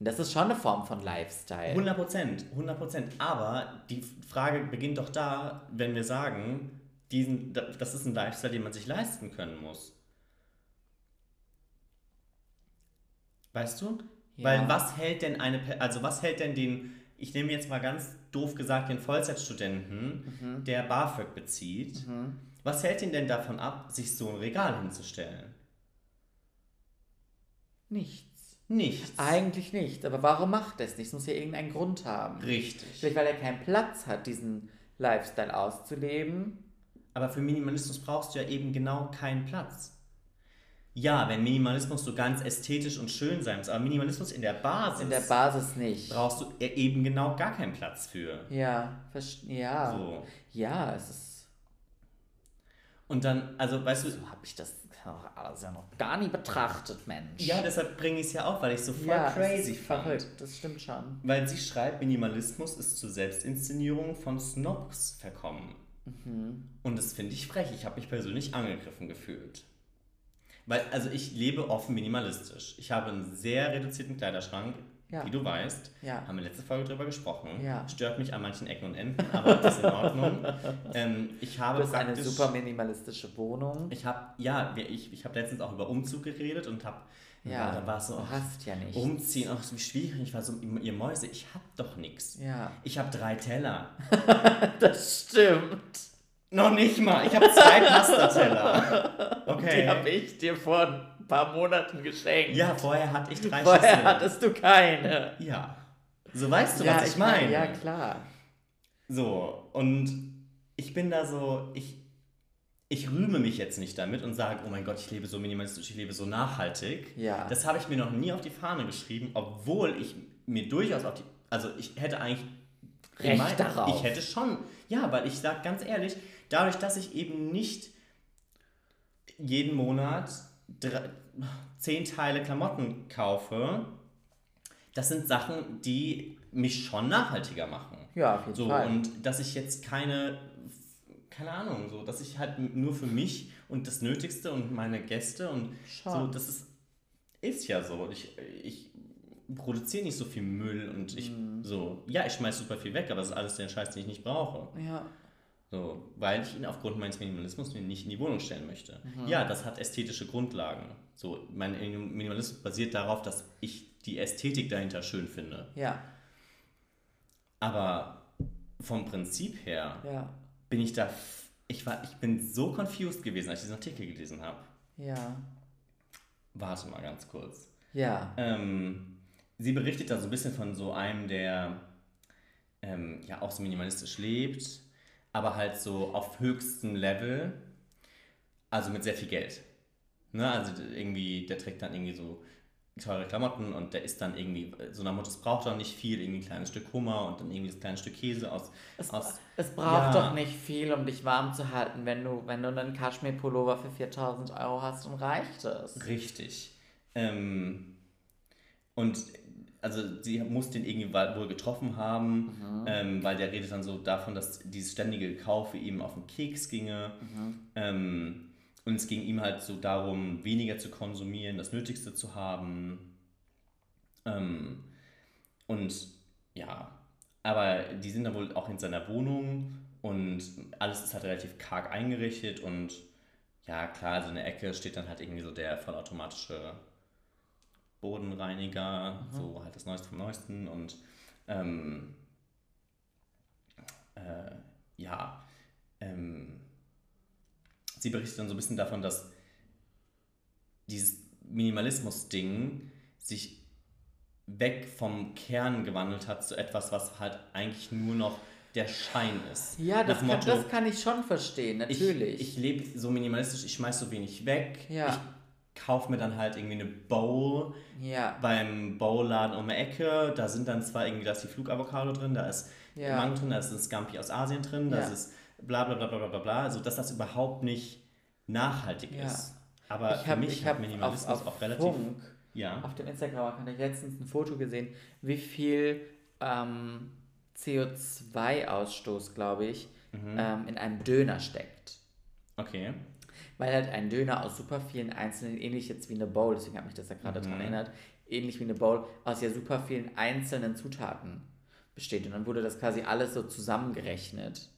Das ist schon eine Form von Lifestyle. 100 Prozent, 100 Prozent. Aber die Frage beginnt doch da, wenn wir sagen, diesen, das ist ein Lifestyle, den man sich leisten können muss. Weißt du? Ja. Weil was hält denn eine, also was hält denn den, ich nehme jetzt mal ganz doof gesagt, den Vollzeitstudenten, Mhm. der BAföG bezieht, was hält ihn denn davon ab, sich so ein Regal hinzustellen? Nichts. Nichts. Eigentlich nicht. Aber warum macht er es nicht? Es muss ja irgendeinen Grund haben. Richtig. Vielleicht, weil er keinen Platz hat, diesen Lifestyle auszuleben. Aber für Minimalismus brauchst du ja eben genau keinen Platz. Ja, wenn Minimalismus so ganz ästhetisch und schön sein muss, aber Minimalismus in der Basis, In der Basis nicht. brauchst du e- eben genau gar keinen Platz für. Ja, ja. So. Ja, es ist. Und dann, also weißt du, So habe ich das alles ja noch gar nie betrachtet, Mensch. ja, deshalb bringe ich es ja auch, weil ich so voll ja, crazy es ist fand. verrückt. Das stimmt schon. Weil sie schreibt, Minimalismus ist zur Selbstinszenierung von Snobs verkommen. Mhm. Und das finde ich frech. Ich habe mich persönlich angegriffen gefühlt. Weil, also ich lebe offen minimalistisch. Ich habe einen sehr reduzierten Kleiderschrank, Ja. wie du weißt. Ja. Haben wir letzte Folge drüber gesprochen. Ja. Stört mich an manchen Ecken und Enden, aber das ist in Ordnung. ähm, ich habe Du hast eine super minimalistische Wohnung. Ich habe, ja, ich, ich habe letztens auch über Umzug geredet und habe, Ja, da war es so, du hast ja nichts. umziehen, ach, so wie schwierig. Ich war so, ihr Mäuse, ich habe doch nichts. Ja. Ich habe drei Teller. Das stimmt. Noch nicht mal. Ich habe zwei Pastateller. Okay. Die habe ich dir vor paar Monaten geschenkt. Ja, vorher hatte ich drei Vorher Schüsseln. hattest du keine. Ja. So weißt du, ja, was ich meine. Ja, klar. So, und ich bin da so, ich, ich rühme mich jetzt nicht damit und sage, oh mein Gott, ich lebe so minimalistisch, ich lebe so nachhaltig. Ja. Das habe ich mir noch nie auf die Fahne geschrieben, obwohl ich mir durchaus auf die, also ich hätte eigentlich Recht mein- darauf. Ich hätte schon, ja, weil ich sage ganz ehrlich, dadurch, dass ich eben nicht jeden Monat drei, zehn Teile Klamotten kaufe, das sind Sachen, die mich schon nachhaltiger machen. Ja, auf jeden So, Fall. und dass ich jetzt keine, keine Ahnung, so, dass ich halt nur für mich und das Nötigste und meine Gäste und so, Schon. das ist, ist ja so. Ich, ich produziere nicht so viel Müll und ich, Mhm. so, ja, ich schmeiß super viel weg, aber das ist alles der Scheiß, den ich nicht brauche. ja. So, weil ich ihn aufgrund meines Minimalismus nicht in die Wohnung stellen möchte. Mhm. Ja, das hat ästhetische Grundlagen. So, mein Minimalismus basiert darauf, dass ich die Ästhetik dahinter schön finde. Ja, Aber vom Prinzip her ja, bin ich da. Ich, war, ich bin so confused gewesen, als ich diesen Artikel gelesen habe. ja, Warte mal ganz kurz. ja. Ähm, sie berichtet da so ein bisschen von so einem, der ähm, ja auch so minimalistisch lebt, aber halt so auf höchstem Level, also mit sehr viel Geld. Ne? Also irgendwie, der trägt dann irgendwie so teure Klamotten und der isst dann irgendwie, so nach Motto, es braucht doch nicht viel, irgendwie ein kleines Stück Hummer und dann irgendwie das kleine Stück Käse aus. Es, aus es braucht Ja. doch nicht viel, um dich warm zu halten, wenn du, wenn du einen Kaschmir-Pullover für 4000 Euro hast und reicht es. Richtig. Ähm, und also sie muss den irgendwie wohl getroffen haben, ähm, weil der redet dann so davon, dass dieses ständige Kaufe ihm auf den Keks ginge. Ähm, und es ging ihm halt so darum, weniger zu konsumieren, das Nötigste zu haben. Ähm, und ja, aber die sind dann wohl auch in seiner Wohnung und alles ist halt relativ karg eingerichtet und ja, klar, also in der Ecke steht dann halt irgendwie so der vollautomatische Bodenreiniger, so halt das Neueste vom Neuesten und ähm, äh, ja, ähm, sie berichtet dann so ein bisschen davon, dass dieses Minimalismus-Ding sich weg vom Kern gewandelt hat zu etwas, was halt eigentlich nur noch der Schein ist. Ja, das kann, Motto, das kann ich schon verstehen, ich, natürlich. ich lebe so minimalistisch, ich schmeiß so wenig weg. Ja. Ich kaufe mir dann halt irgendwie eine Bowl ja, beim Bowladen um die Ecke. Da sind dann zwar irgendwie, da ist die Flugavocado drin, da ist Ja. Mango drin, da ist ein Scampi aus Asien drin, da Ja. ist bla bla bla bla bla bla bla. Also, dass das überhaupt nicht nachhaltig Ja. ist. Aber ich für habe mich ich hat hab Minimalismus auf, auf auch relativ. Funk, Ja. auf dem Instagram-Account habe ich letztens ein Foto gesehen, wie viel ähm, CO2-Ausstoß, glaube ich, Mhm. ähm, in einem Döner steckt. Okay. Weil halt ein Döner aus super vielen einzelnen, ähnlich jetzt wie eine Bowl, deswegen hat mich das ja gerade Mhm. daran erinnert, ähnlich wie eine Bowl, aus ja super vielen einzelnen Zutaten besteht. Und dann wurde das quasi alles so zusammengerechnet.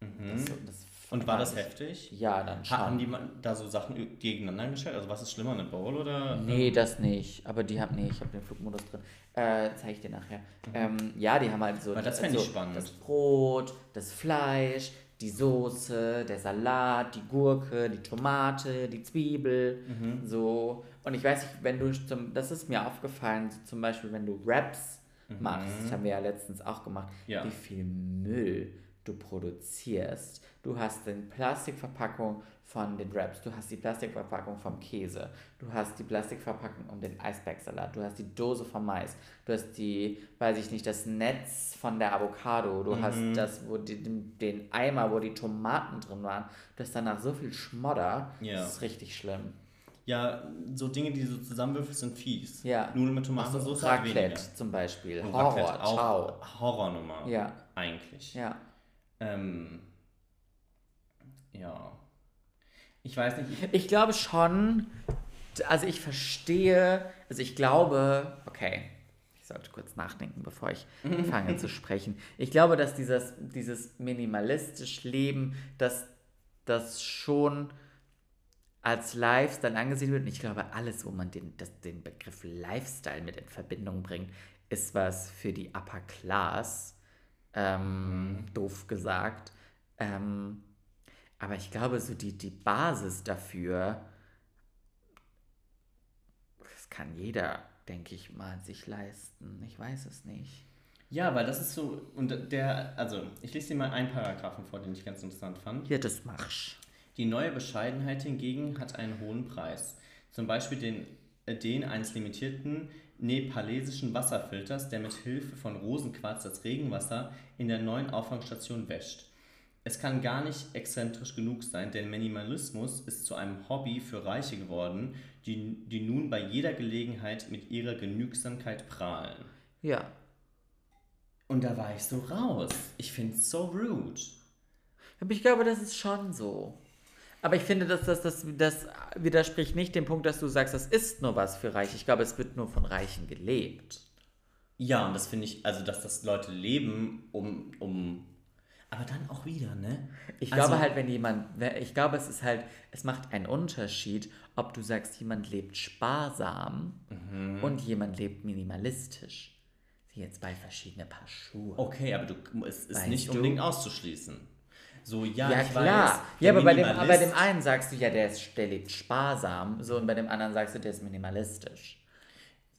Das, so- das Mhm. Und war das heftig? Ja, dann schon. Ha- Haben die da so Sachen gegeneinander gestellt? Also was ist schlimmer, eine Bowl oder? Nee, das nicht. Aber die haben, nee, ich habe den Flugmodus drin. Äh, zeige ich dir nachher. Ähm, ja, die haben halt so, Weil das fänd ich spannend. das Brot, das Fleisch, die Soße, der Salat, die Gurke, die Tomate, die Zwiebel, Mhm. so. Und ich weiß nicht, wenn du zum, das ist mir aufgefallen, so zum Beispiel, wenn du Wraps machst, das haben wir ja letztens auch gemacht, Mhm. Ja. wie viel Müll du produzierst. Du hast die Plastikverpackung von den Wraps, du hast die Plastikverpackung vom Käse, du hast die Plastikverpackung um den Eisbergsalat, du hast die Dose vom Mais, du hast die, weiß ich nicht, das Netz von der Avocado, du hast das, wo die, den, Eimer, wo die Tomaten drin waren, du hast danach so viel Schmodder, Ja. das ist richtig schlimm. Ja, so Dinge, die du so zusammenwürfelst, sind fies. Ja. Nudeln mit Tomatensauce hat Raclette zum Beispiel, Und Horror, Raclette auch ciao. Horrornummer. Ja. Eigentlich. Ja. Ähm, ja. Ich weiß nicht. Ich, Ich glaube schon, also ich verstehe, also ich glaube, okay, ich sollte kurz nachdenken, bevor ich fange zu sprechen. Ich glaube, dass dieses, dieses minimalistisch Leben, dass das schon als Lifestyle angesehen wird. Und ich glaube, alles, wo man den, das, den Begriff Lifestyle mit in Verbindung bringt, ist was für die Upper Class, ähm, doof gesagt. Ähm, aber ich glaube, so die, die Basis dafür, das kann jeder, denke ich mal, sich leisten. Ich weiß es nicht. ja, weil das ist so. Und der, also, ich lese dir mal einen Paragraphen vor, den ich ganz interessant fand. Ja, das machst Die neue Bescheidenheit hingegen hat einen hohen Preis. Zum Beispiel den, äh, den eines limitierten nepalesischen Wasserfilters, der mit Hilfe von Rosenquarz das Regenwasser in der neuen Auffangstation wäscht. Es kann gar nicht exzentrisch genug sein, denn Minimalismus ist zu einem Hobby für Reiche geworden, die, die nun bei jeder Gelegenheit mit ihrer Genügsamkeit prahlen. Ja. Und da war ich so raus. Ich finde es so rude. Aber ich glaube, das ist schon so. Aber ich finde, dass das, das, das widerspricht nicht dem Punkt, dass du sagst, das ist nur was für Reiche. Ich glaube, es wird nur von Reichen gelebt. Ja, und das finde ich, also dass das Leute leben, um, um. Aber dann auch wieder, ne? Ich Also- glaube halt, wenn jemand, ich glaube, es ist halt, es macht einen Unterschied, ob du sagst, jemand lebt sparsam Mhm. und jemand lebt minimalistisch. Jetzt zwei verschiedene Paar Schuhe. Okay, aber du, es ist Weißt nicht du? unbedingt auszuschließen. So, ja, Ja, klar. weiß. ja, aber bei dem, bei dem einen sagst du ja, der, ist, der lebt sparsam, so und bei dem anderen sagst du, der ist minimalistisch.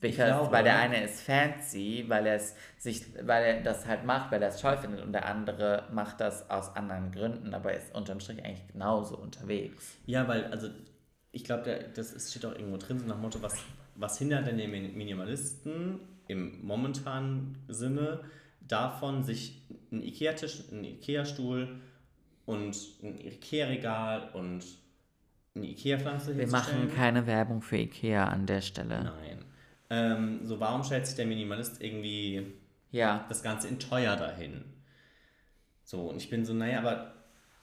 Because, glaube- weil der eine ist fancy, weil er es sich, weil er das halt macht, weil er es toll findet und der andere macht das aus anderen Gründen, aber ist unterm Strich eigentlich genauso unterwegs. Ja, weil, also, ich glaube, das ist, steht auch irgendwo drin, so nach dem Motto, was, was hindert denn den Min- Minimalisten im momentanen Sinne davon, sich einen Ikea-Tisch, einen Ikea-Stuhl und ein Ikea-Regal und eine Ikea-Pflanze Wir machen keine Werbung für Ikea an der Stelle. Nein. Ähm, so, warum stellt sich der Minimalist irgendwie Ja. das Ganze in teuer dahin? So, und ich bin so, naja, aber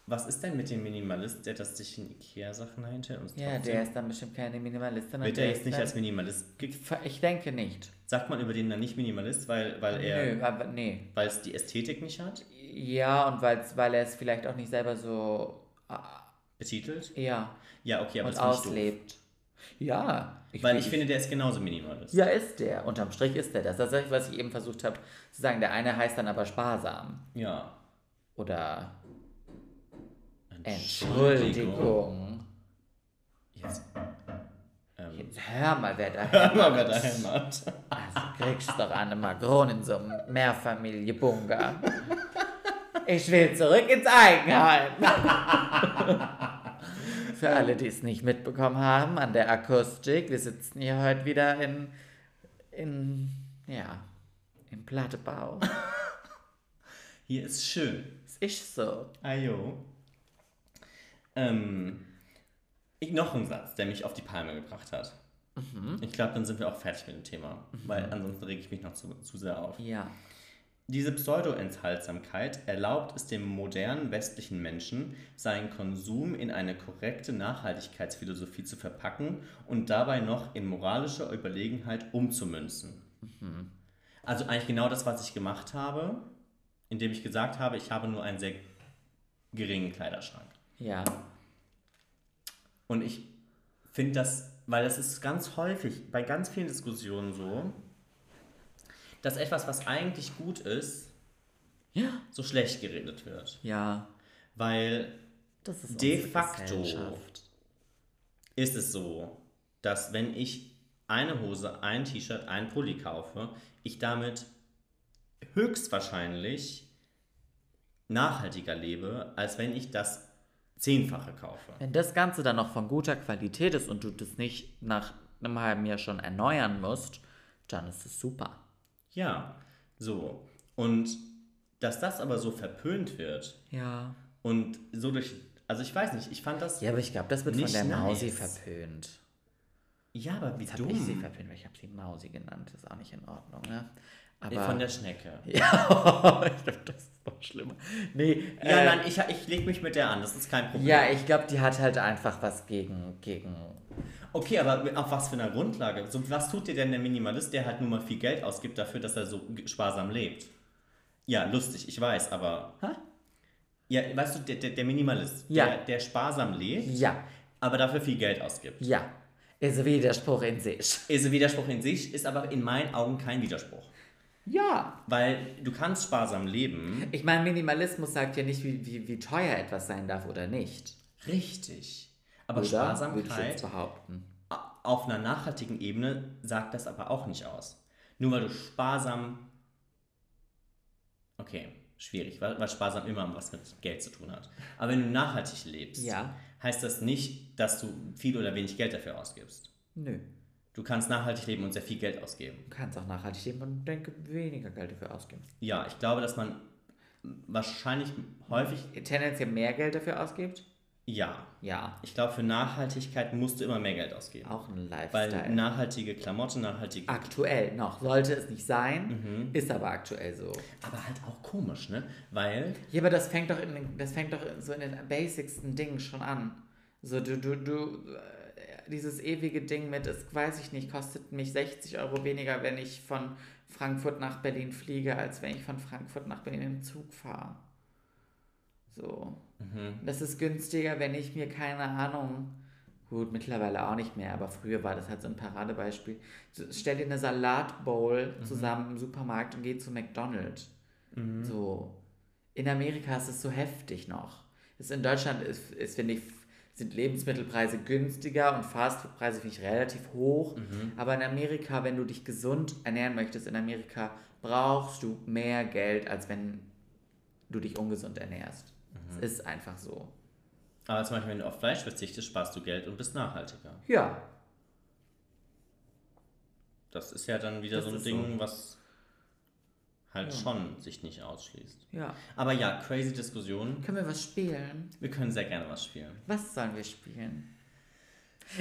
was ist denn mit dem Minimalist, der das sich in Ikea-Sachen dahinter und Ja, der ist dann bestimmt keine Minimalist. sondern Wird der er jetzt nicht als Minimalist ge- Ich denke nicht. Sagt man über den dann nicht Minimalist, weil, weil er Nö, aber nee. weil es die Ästhetik nicht hat? Ja, und weil's, weil er es vielleicht auch nicht selber so ah, Betitelt? ja, Ja, okay, aber und das auslebt. Ja. Weil ich finde, der ist genauso Minimalist. Ja, ist der. Unterm Strich ist der das. Das ist, was ich eben versucht habe zu sagen. Der eine heißt dann aber sparsam. Ja. Oder Entschuldigung. Jetzt. Ähm, Schön. Hör mal, wer da Hör mal, wer da hämmert. Also kriegst doch eine Makron in so einem Mehrfamilienbunker. Ich will zurück ins Eigenheim. Für alle, die es nicht mitbekommen haben, an der Akustik, wir sitzen hier heute wieder in, in ja, im Plattebau. Hier ist schön. Es ist so. Ajo. Ähm, ich, noch ein Satz, der mich auf die Palme gebracht hat. Ich glaube, dann sind wir auch fertig mit dem Thema, weil ansonsten rege ich mich noch zu, zu sehr auf. Ja. Diese Pseudo-Enthaltsamkeit erlaubt es dem modernen westlichen Menschen, seinen Konsum in eine korrekte Nachhaltigkeitsphilosophie zu verpacken und dabei noch in moralische Überlegenheit umzumünzen. Also eigentlich genau das, was ich gemacht habe, indem ich gesagt habe, ich habe nur einen sehr geringen Kleiderschrank. Ja. Und ich finde das, weil das ist ganz häufig bei ganz vielen Diskussionen so, dass etwas, was eigentlich gut ist, Ja. so schlecht geredet wird. Ja. Weil De facto. Ist es so, dass wenn ich eine Hose, ein T-Shirt, ein Pulli kaufe, ich damit höchstwahrscheinlich nachhaltiger lebe, als wenn ich das Zehnfache kaufe. Wenn das Ganze dann noch von guter Qualität ist und du das nicht nach einem halben Jahr schon erneuern musst, dann ist es super. Ja, so. Und dass das aber so verpönt wird Ja. und so durch. Also ich weiß nicht, ich fand das. Ja, aber ich glaube, das wird von der Mausi nice. verpönt. Ja, aber wie Jetzt habe ich sie dumm. verpönt, weil ich habe sie Mausi genannt. Das ist auch nicht in Ordnung, ne? Aber Von der Schnecke. ja, ich glaube, das ist noch schlimmer. Nee, Ja, äh, nein, ich, ich leg mich mit der an, das ist kein Problem. ja, ich glaube, die hat halt einfach was gegen, gegen. Okay, aber auf was für einer Grundlage? So, was tut dir denn der Minimalist, der halt nur mal viel Geld ausgibt dafür, dass er so sparsam lebt? Ja, lustig, ich weiß, aber. Hä? Ja, weißt du, der, der, der Minimalist, Ja. der, der sparsam lebt, Ja, aber dafür viel Geld ausgibt. ja. Ist ein Widerspruch in sich. Ist ein Widerspruch in sich, ist aber in meinen Augen kein Widerspruch. Ja. Weil du kannst sparsam leben. Ich meine, Minimalismus sagt ja nicht, wie, wie, wie teuer etwas sein darf oder nicht. Richtig. Aber Oder? Sparsamkeit auf einer nachhaltigen Ebene sagt das aber auch nicht aus. Nur weil du sparsam. Okay, schwierig, weil, weil sparsam immer was mit Geld zu tun hat. Aber wenn du nachhaltig lebst, Ja. heißt das nicht, dass du viel oder wenig Geld dafür ausgibst. Nö. Du kannst nachhaltig leben und sehr viel Geld ausgeben. Du kannst auch nachhaltig leben und denke weniger Geld dafür ausgeben. Ja, ich glaube, dass man wahrscheinlich häufig. Tendenziell mehr Geld dafür ausgibt? Ja. Ja. Ich glaube, für Nachhaltigkeit musst du immer mehr Geld ausgeben. Auch ein Weil Lifestyle. nachhaltige Klamotten, nachhaltige. aktuell noch. Sollte es nicht sein, Mhm. ist aber aktuell so. Aber halt auch komisch, ne? Weil Ja, aber das fängt doch in das fängt doch so in den basicsten Dingen schon an. So, du, du, du, äh, dieses ewige Ding mit, es weiß ich nicht, kostet mich 60 Euro weniger, wenn ich von Frankfurt nach Berlin fliege, als wenn ich von Frankfurt nach Berlin im Zug fahre. So. Das ist günstiger, wenn ich mir keine Ahnung. Gut, mittlerweile auch nicht mehr, aber früher war das halt so ein Paradebeispiel. Stell dir eine Salatbowl zusammen im Supermarkt und geh zu McDonald's. So. In Amerika ist es so heftig noch. Das in Deutschland ist, ist finde ich, sind Lebensmittelpreise günstiger und Fastfoodpreise finde ich relativ hoch. Aber in Amerika, wenn du dich gesund ernähren möchtest, in Amerika brauchst du mehr Geld, als wenn du dich ungesund ernährst. Es ist einfach so. Aber zum Beispiel, wenn du auf Fleisch verzichtest, sparst du Geld und bist nachhaltiger. Ja, Das ist ja dann wieder Das so ein Ding, was halt schon sich nicht ausschließt. ja. Aber ja, crazy Diskussion. Können wir was spielen? Wir können sehr gerne was spielen. Was sollen wir spielen?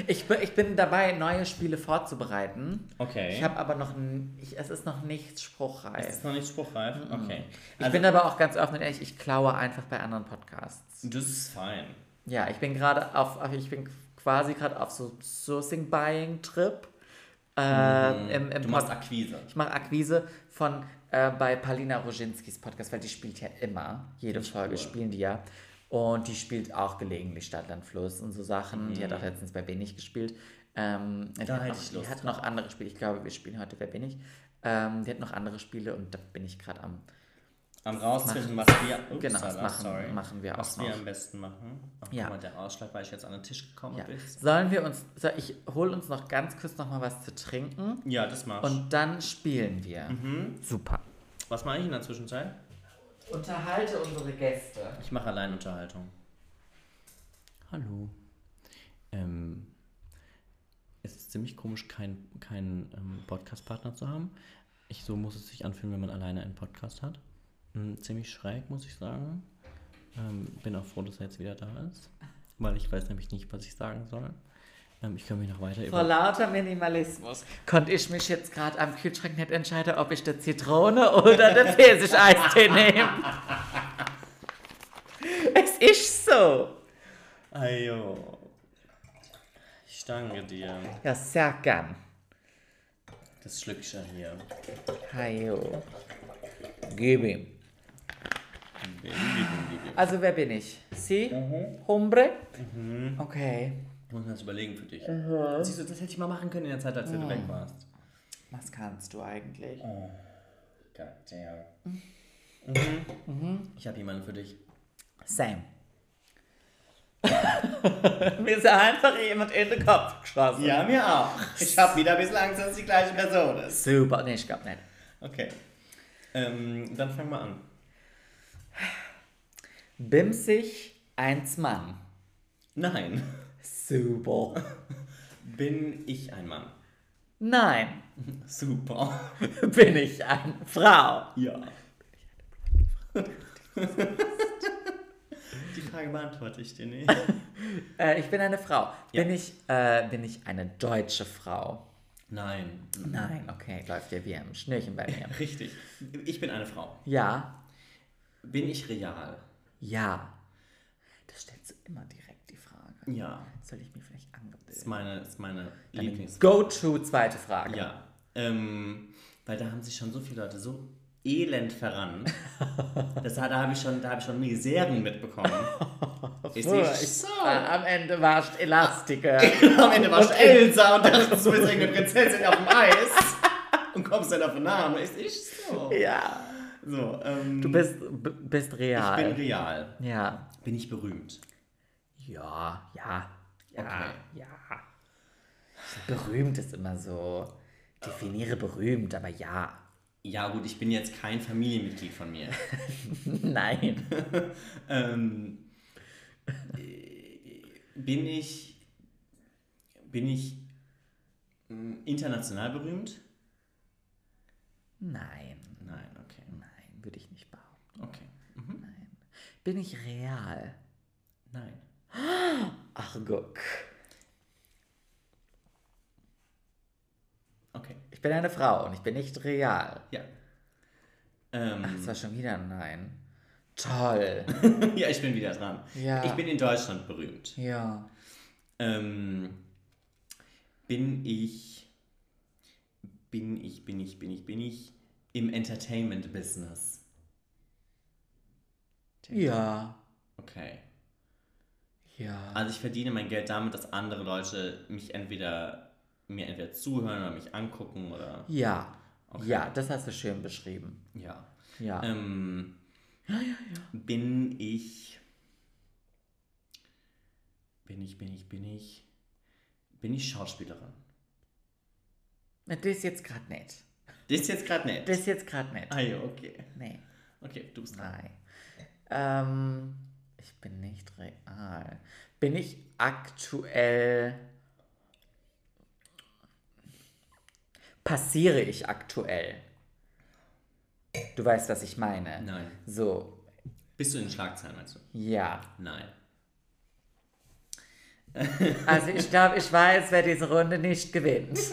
Ich, bin- ich bin dabei, neue Spiele vorzubereiten. Okay. Ich habe aber noch, ich, es ist noch nicht es spruchreif. ist noch nicht spruchreif. Okay. Ich Also, bin aber auch ganz offen und ehrlich, ich klaue einfach bei anderen Podcasts. das ist fein. Ja, ich bin gerade auf, ich bin quasi gerade auf so Sourcing Buying Trip. Äh, im, im Du machst Pod- Akquise. ich mache Akquise von äh, bei Palina Roginskis Podcast, weil die spielt ja immer. Jede Folge cool. spielen die ja. Und die spielt auch gelegentlich Stadtland Fluss und so Sachen. Die hat auch letztens bei Wenig gespielt. Ähm, die Da hat hätte noch, ich die Lust hat noch andere Spiele. Ich glaube, wir spielen heute Wer bin ich. Ähm, die hat noch andere Spiele und da bin ich gerade am am rausfinden, was wir, Upsala, Genau, das machen- sorry, machen wir was auch wir noch. am besten machen. Ach, Ja. mal, der Ausschlag, weil ich jetzt an den Tisch gekommen Ja. bin. Sollen wir uns, soll ich hol uns noch ganz kurz noch mal was zu trinken Ja, das machst und dann spielen wir. Mhm. Super. Was mache ich in der Zwischenzeit? Unterhalte unsere Gäste. Ich mache Alleinunterhaltung. Hallo. Ähm, es ist ziemlich komisch, keinen kein, ähm, Podcast-Partner zu haben. Ich, so muss es sich anfühlen, wenn man alleine einen Podcast hat. Hm, ziemlich schräg, muss ich sagen. Ähm, bin auch froh, dass er jetzt wieder da ist. Weil ich weiß nämlich nicht, was ich sagen soll. Ähm, ich kann mich noch weiter Vor lauter Minimalismus konnte ich mich jetzt gerade am Kühlschrank nicht entscheiden, ob ich die Zitrone oder den Pfirsicheistee nehme. es ist so. Ajo. Ich danke dir. Ja, sehr gern. Das Schlückchen hier. Hajo. Gib ihm. Also, wer bin ich? Sie? Hombre? Okay. Ich muss mir das überlegen für dich. Siehst du, das hätte ich mal machen können in der Zeit, als du weg warst. Was kannst du eigentlich? God damn. Mhm. Ich habe jemanden für dich. Sam. Mir ist einfach jemand in den Kopf geschossen. Ja, mir auch. Ich habe wieder ein bisschen Angst, dass es die gleiche Person ist. Super. Nee, ich glaube nicht. Okay. Ähm, dann fang mal an. Bimsig, eins Mann. Nein. Super. Bin ich ein Mann? Nein. Super. Bin ich eine Frau? Ja. Die Frage beantworte ich dir nicht. Äh, ich bin eine Frau. Bin, ich, äh, bin ich eine deutsche Frau? Nein. Nein, okay, läuft ja wie ein Schnürchen bei mir. Richtig. Ich bin eine Frau. Ja, Bin ich real? ja. Das stellst du immer direkt. Ja. Soll ich mir vielleicht Ist angebildet? meine, ist meine Deine Lieblings... Go-to zweite Frage. Ja. Ähm, weil da haben sich schon so viele Leute so elend verrannt. Das, da habe ich schon, da habe ich schon Miseren mitbekommen. Ist ich, so. am Ende warst Elastiker. Am Ende warst du Elsa und dachtest, du bist irgendeine Prinzessin auf dem Eis. Und kommst dann auf den Namen. Ist nicht so. ja. So, ähm, Du bist, bist Ich real. bin real. ja. Bin ich berühmt? Ja, ja, ja, Okay. ja. Berühmt ist immer so. Definiere berühmt, aber ja. Ja, gut, ich bin jetzt kein Familienmitglied von mir. Nein. ähm, äh, bin ich. Bin ich mh, international berühmt? Nein. Nein, okay. Nein, würde ich nicht behaupten. Okay. Mhm. Nein. Bin ich real? Nein. Ach, guck. Okay. Ich bin eine Frau und ich bin nicht real. Ja. Ähm, Das war schon wieder ein Nein. Toll. ja, ich bin wieder dran. Ja. Ich bin in Deutschland berühmt. Ja. Ähm, bin ich. Bin ich, bin ich, bin ich, bin ich im Entertainment-Business? Ja. Okay. Ja. Also ich verdiene mein Geld damit, dass andere Leute mich entweder mir entweder zuhören oder mich angucken oder Ja. Okay. Ja, das hast du schön beschrieben. ja. Ja. Ähm, Bin ich. Bin ich, bin ich, bin ich. Bin ich Schauspielerin? Na, Das ist jetzt gerade nicht. Das ist jetzt gerade nett. Das ist jetzt gerade nicht. Ah ja, okay. Nee. Okay, du bist dran. Nein. Ähm, ich bin nicht real. Bin ich aktuell. Passiere ich aktuell? Du weißt, was ich meine. Nein. So, Bist du in den Schlagzeilen, meinst du? ja. Nein. Also ich glaube, ich weiß, wer diese Runde nicht gewinnt.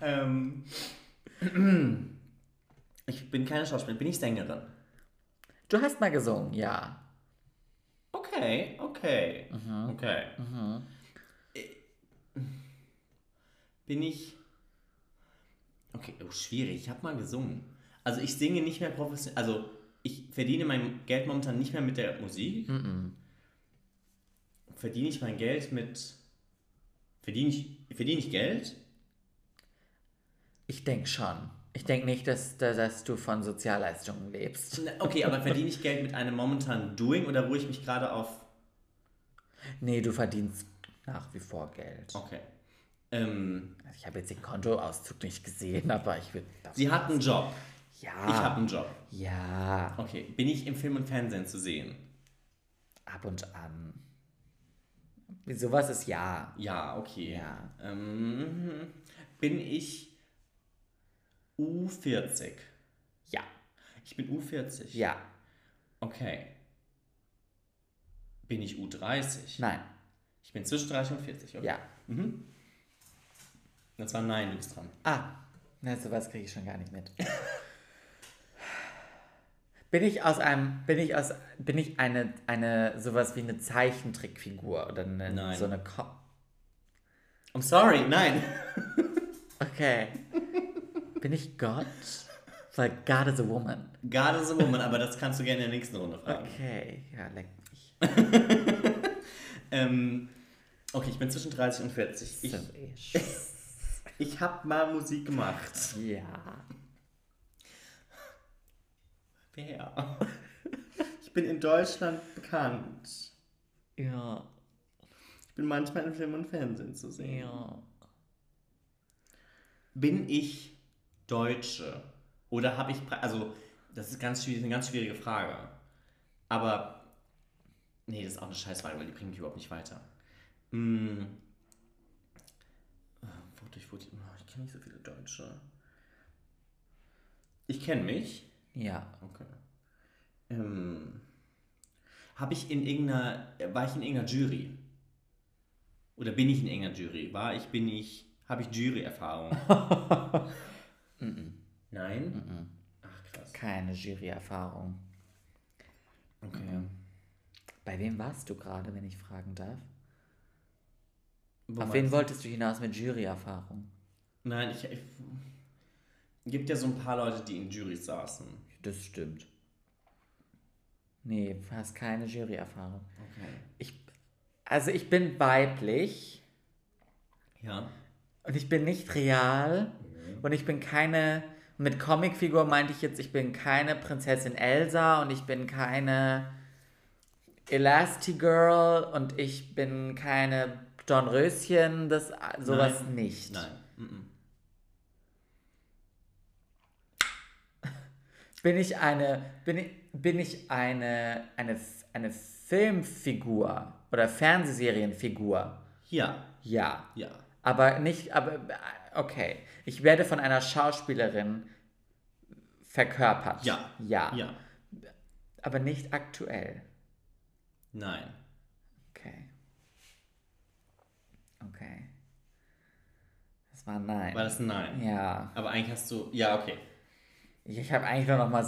Ähm, ich bin keine Schauspielerin, bin ich Sängerin? Du hast mal gesungen, ja. Okay, okay. Okay. Äh, Bin ich. Okay, oh, schwierig. Ich habe mal gesungen. Also ich singe nicht mehr professionell. Also ich verdiene mein Geld momentan nicht mehr mit der Musik. Verdiene ich mein Geld mit. Verdiene ich, verdiene ich Geld? Ich denke schon. Ich denke nicht, dass, dass, du von Sozialleistungen lebst. Na, Okay, aber verdiene ich Geld mit einem momentanen Doing oder ruhe ich mich gerade auf. Nee, du verdienst nach wie vor Geld. Okay. Ähm, Also ich habe jetzt den Kontoauszug nicht gesehen, aber ich würde. sie hat einen Job. Ja. Ich habe einen Job. Ja, Okay. Bin ich im Film und Fernsehen zu sehen? ab und an. Sowas ist ja. Ja, okay. Ja. Ähm, bin ich U40? Ja. Ich bin U40. Ja. Okay. Bin ich U30? Nein. Ich bin zwischen 30 und 40, okay? Ja. Das war Nein, du bist dran. Ah, na, sowas kriege ich schon gar nicht mit. Bin ich aus einem, bin ich aus, bin ich eine, eine, sowas wie eine Zeichentrickfigur oder eine, Nein. so eine Ko I'm sorry, nein. Okay. bin ich Gott? Weil God is a woman. God is a woman, aber das kannst du gerne in der nächsten Runde fragen. Okay, ja, leck mich. Ähm, okay, ich bin zwischen 30 und 40. Ich, So ich. ich habe mal Musik gemacht. Ja. Wer? Ich bin in Deutschland bekannt. Ja. Ich bin manchmal in Film und Fernsehen zu sehen. Ja. Bin ich Deutsche? Oder habe ich. Also, das ist ganz schwierig, eine ganz schwierige Frage. Aber. Nee, das ist auch eine Scheißfrage, weil die bringt mich überhaupt nicht weiter. Hm. Ah, Wodurch wurde ich. oh, Ich kenne nicht so viele Deutsche. Ich kenne mich. Ja. Okay. Ähm, habe ich in irgendeiner, war ich in irgendeiner Jury? Oder bin ich in irgendeiner Jury? War ich, bin ich, habe ich Jury-Erfahrung? Nein? Ach krass. Keine Jury-Erfahrung. Okay. Bei wem warst du gerade, wenn ich fragen darf? Wo Auf wen du? wolltest du hinaus mit Jury-Erfahrung? Nein, ich, ich gibt ja so ein paar Leute, die in Jurys saßen. Das stimmt. Nee, du hast keine Jury-Erfahrung. Okay. Ich, also ich bin weiblich Ja. und ich bin nicht real und ich bin keine, mit Comicfigur meinte ich jetzt, ich bin keine Prinzessin Elsa und ich bin keine Elastigirl und ich bin keine Dornröschen, das sowas Nein. nicht. Nein. Bin ich eine, bin ich, bin ich eine, eine, eine Filmfigur oder Fernsehserienfigur? Ja. Ja. Ja. Aber nicht, aber okay. Ich werde von einer Schauspielerin verkörpert. Ja. Ja. Ja. Aber nicht aktuell. Nein. Okay. Okay. Das war nein. War das ein Nein? Ja. Aber eigentlich hast du, ja, okay. Ich, ich habe eigentlich nur noch mal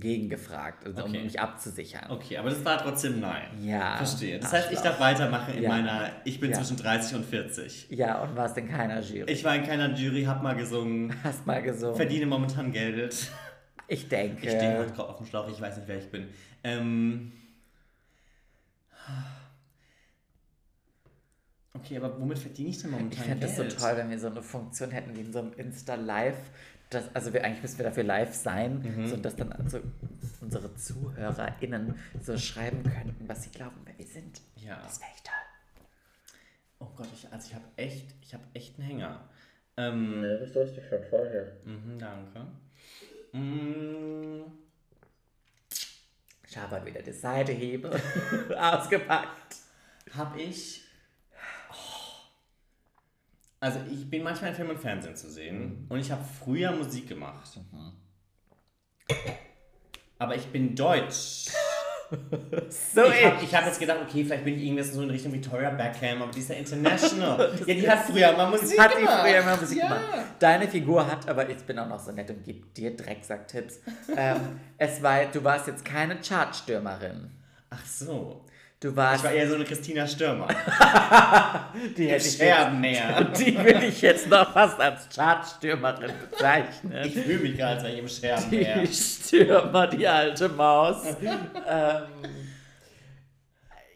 gegengefragt, also Okay. um mich abzusichern. Okay, aber das war trotzdem Nein. Ja. Verstehe. Das heißt, ich darf weitermachen in Ja. meiner, ich bin Ja. zwischen 30 und 40. Ja, und warst in keiner Jury. Ich war in keiner Jury, hab mal gesungen, Hast mal gesungen. verdiene momentan Geld. Ich denke. Ich stehe heute gerade auf dem Schlauch, ich weiß nicht, wer ich bin. Ähm, okay, aber womit verdiene ich denn Ich momentan fände Geld? das so toll, wenn wir so eine Funktion hätten wie in so einem Insta-Live. Das, also wir, eigentlich müssen wir dafür live sein, Mhm. so dass dann also unsere ZuhörerInnen so schreiben könnten, was sie glauben, wer wir sind. Ja. Das wäre echt toll. Oh Gott, ich, also ich habe echt, ich habe echt einen Hänger. Ähm, Das wusste ich schon vorher. mhm, danke. Mm, Schabert wieder die Seitehebe ausgepackt. Hab ich. Also ich bin manchmal in Film und Fernsehen zu sehen und ich habe früher Musik gemacht. Aber ich bin deutsch. So Ich habe hab jetzt gedacht, okay, vielleicht bin ich irgendwas so in Richtung Victoria Beckham, aber die ist ja international. ja, die hat früher mal Musik Hat die gemacht. früher mal Musik ja. gemacht. Deine Figur hat, aber ich bin auch noch so nett und gebe dir Drecksack-Tipps. ähm, es war, du warst jetzt keine Chartstürmerin. Ach so. Du Ich warst, war eher so eine Christina Stürmer. die hätte ich jetzt, Scherben näher. die würde ich jetzt noch fast als Chartstürmerin bezeichnen. Ich fühle mich gerade, als wäre ich im Scherben. Die Stürmer, die alte Maus. ähm,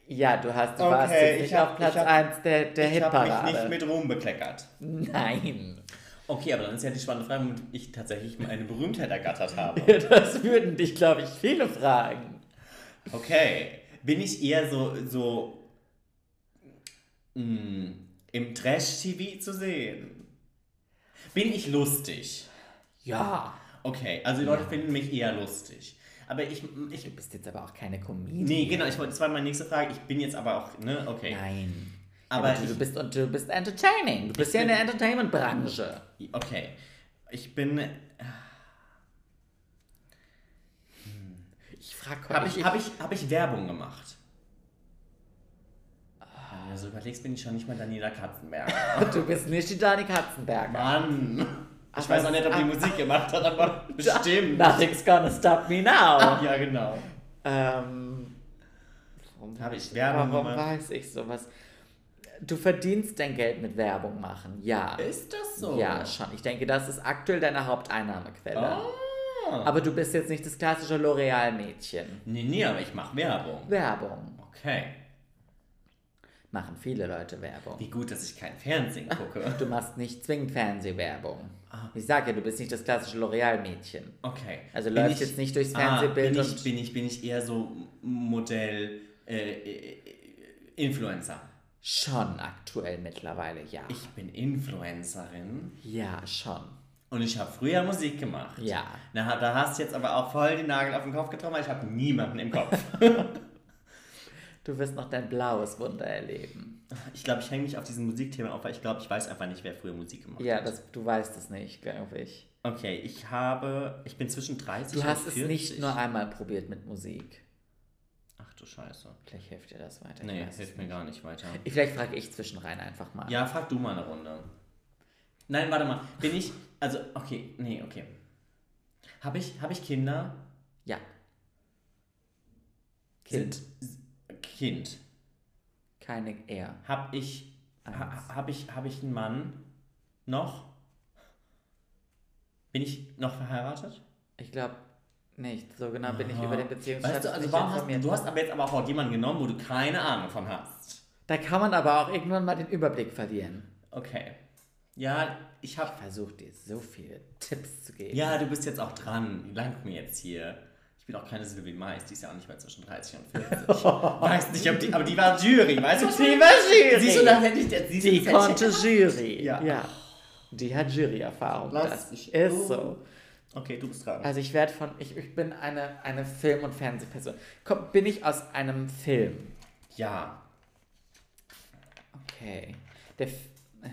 ja, du hast, du warst Okay, jetzt ich nicht hab- auf Platz ich hab- 1 der, der Ich habe mich Hitparade. nicht mit Ruhm bekleckert. Nein. Okay, aber dann ist ja die spannende Frage, ob ich tatsächlich mal eine Berühmtheit ergattert habe. Das würden dich, glaube ich, viele fragen. Okay. Bin ich eher so, so mh, im Trash-TV zu sehen? Bin ich lustig? Ja. Okay, also die Leute finden mich eher lustig. Aber ich, ich Du bist jetzt aber auch keine Comedian. Nee, genau, ich wollte, das war meine nächste Frage. Ich bin jetzt aber auch, ne, okay. Nein. Aber du, ich- du, bist, und du bist entertaining. Du bist ja in der Entertainment-Branche. Okay. Ich bin. Ich frage Habe ich, hab ich, hab ich Werbung gemacht? Wenn du so überlegst, bin ich schon nicht mal Daniela Katzenberger. Du bist nicht die Dani Katzenberger. Mann! Ich Aber- weiß auch nicht, ob die Musik gemacht hat, aber bestimmt. Nothing's gonna stop me now. Ja, genau. Ähm, warum Habe ich Werbung Warum gemacht? weiß ich sowas? Du verdienst dein Geld mit Werbung machen, ja. Ist das so? Ja, schon. Ich denke, das ist aktuell deine Haupteinnahmequelle. Ah. Aber du bist jetzt nicht das klassische L'Oreal-Mädchen. Nee, nee, aber ich mache Werbung. Werbung. Okay. Machen viele Leute Werbung. Wie gut, dass ich kein Fernsehen gucke. Du machst nicht zwingend Fernsehwerbung. Ah. Ich sag ja, du bist nicht das klassische L'Oreal-Mädchen. Okay. Also Bin läuft jetzt nicht durchs ah, Fernsehbild bin und- ich, bin ich Bin ich eher so Modell äh, äh, Influencer. Schon aktuell mittlerweile, ja. Ich bin Influencerin ja, schon. Und ich habe früher Musik gemacht. Ja. Na, da hast du jetzt aber auch voll den Nagel auf den Kopf getroffen, weil ich habe niemanden im Kopf. Du wirst noch dein blaues Wunder erleben. ich glaube, ich hänge mich auf diesem Musikthema auf, weil ich glaube, ich weiß einfach nicht, wer früher Musik gemacht Ja, hat. das, du weißt es nicht, glaube ich. Okay, ich habe, ich bin zwischen 30 Du und hast es 40. nicht nur einmal probiert mit Musik. Ach du Scheiße. Vielleicht hilft dir das weiter. Nee, weiß hilft mir nicht. gar nicht weiter. Ich- Vielleicht frage ich zwischenrein einfach mal. Ja, frag du mal eine Runde. Nein, warte mal. Bin ich. Also, okay, nee, okay. Habe ich, hab ich Kinder? Ja. Kind. Sind- Kind. Keine er. Hab ich. Ha, hab ich, hab ich einen Mann? Noch? Bin ich noch verheiratet? Ich glaube nicht. So genau bin ich über den Beziehungsstatus Weißt du, also warum hast, du hast aber jetzt aber auch jemanden genommen, wo du keine Ahnung von hast. Da kann man aber auch irgendwann mal den Überblick verlieren. Okay. Ja, ich hab. Ich versuche dir so viele Tipps zu geben. Ja, du bist jetzt auch dran. Langt mir jetzt hier. Ich bin auch keine Sylvie Mais, die ist ja auch nicht mehr zwischen 30 und 40. weiß nicht, ob die, aber die war Jury, weißt du? ich Die war Jury. Siehst du, da hätte ich jetzt Die ich- konnte Jury. Ja. Die hat Jury-Erfahrung. Das mich- ist Oh. so. Okay, du bist dran. Also ich werde von, ich, ich bin eine, eine Film- und Fernsehperson. Komm, bin ich aus einem Film? Ja. Okay. Der F äh.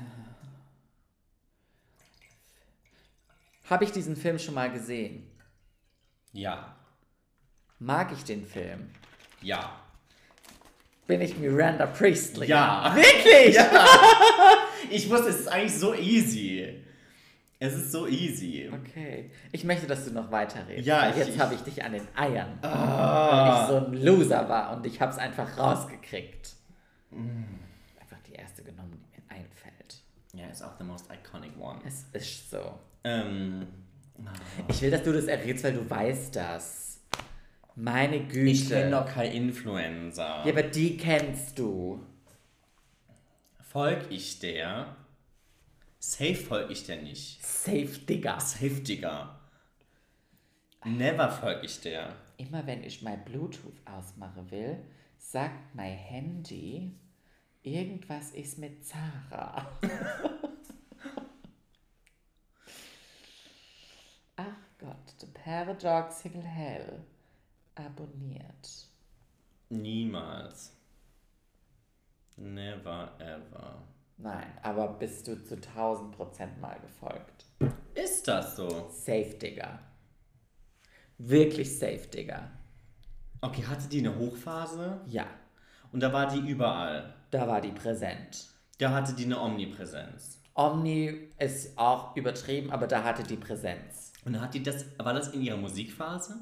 Habe ich diesen Film schon mal gesehen? Ja. Mag ich den Film? Ja. Bin ich Miranda Priestley? Ja. Wirklich? Ich wusste, es ist eigentlich so easy. Es ist so easy. Okay. Ich möchte, dass du noch weiterredest. Ja, ich- jetzt habe ich dich an den Eiern. Ah. Weil ich so ein Loser war und ich habe es einfach rausgekriegt. Mm. Einfach die erste genommen, die mir einfällt. Ja, ist auch the most iconic one. Es ist so. Ähm, Ich will, dass du das errätst, weil du weißt das. Meine Güte. ich kenne doch kein Influencer. Ja, aber die kennst du. Folg ich der? Safe folg ich der nicht. Safe Digger. Safe, Digga. Never folg ich der. Immer wenn ich mein Bluetooth ausmachen will, sagt mein Handy, irgendwas ist mit Zara. Ach Gott, the Paradox will Hell. Abonniert. Niemals. Never ever. Nein, aber bist du zu 1000% mal gefolgt. Ist das so? Safe Digger. Wirklich Safe Digger. Okay, hatte die eine Hochphase? Ja, Und da war die überall. da war die präsent. Da hatte die eine Omnipräsenz. Omni ist auch übertrieben, aber da hatte die Präsenz. Und hat die das, war das in ihrer Musikphase?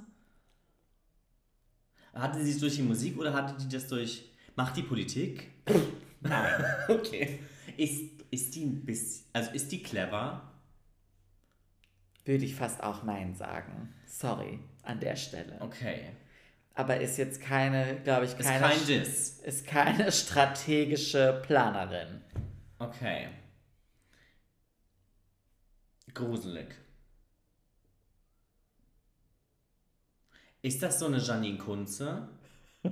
Hatte sie es durch die Musik oder hatte die das durch, macht die Politik? Nein. Okay. Ist, ist die ein bisschen, also ist die clever? Würde ich fast auch Nein sagen. Sorry, an der Stelle. Okay. Aber ist jetzt keine, glaube ich, Ist keine, kein Diss. ist keine strategische Planerin. Okay. gruselig. Ist das so eine Janine Kunze?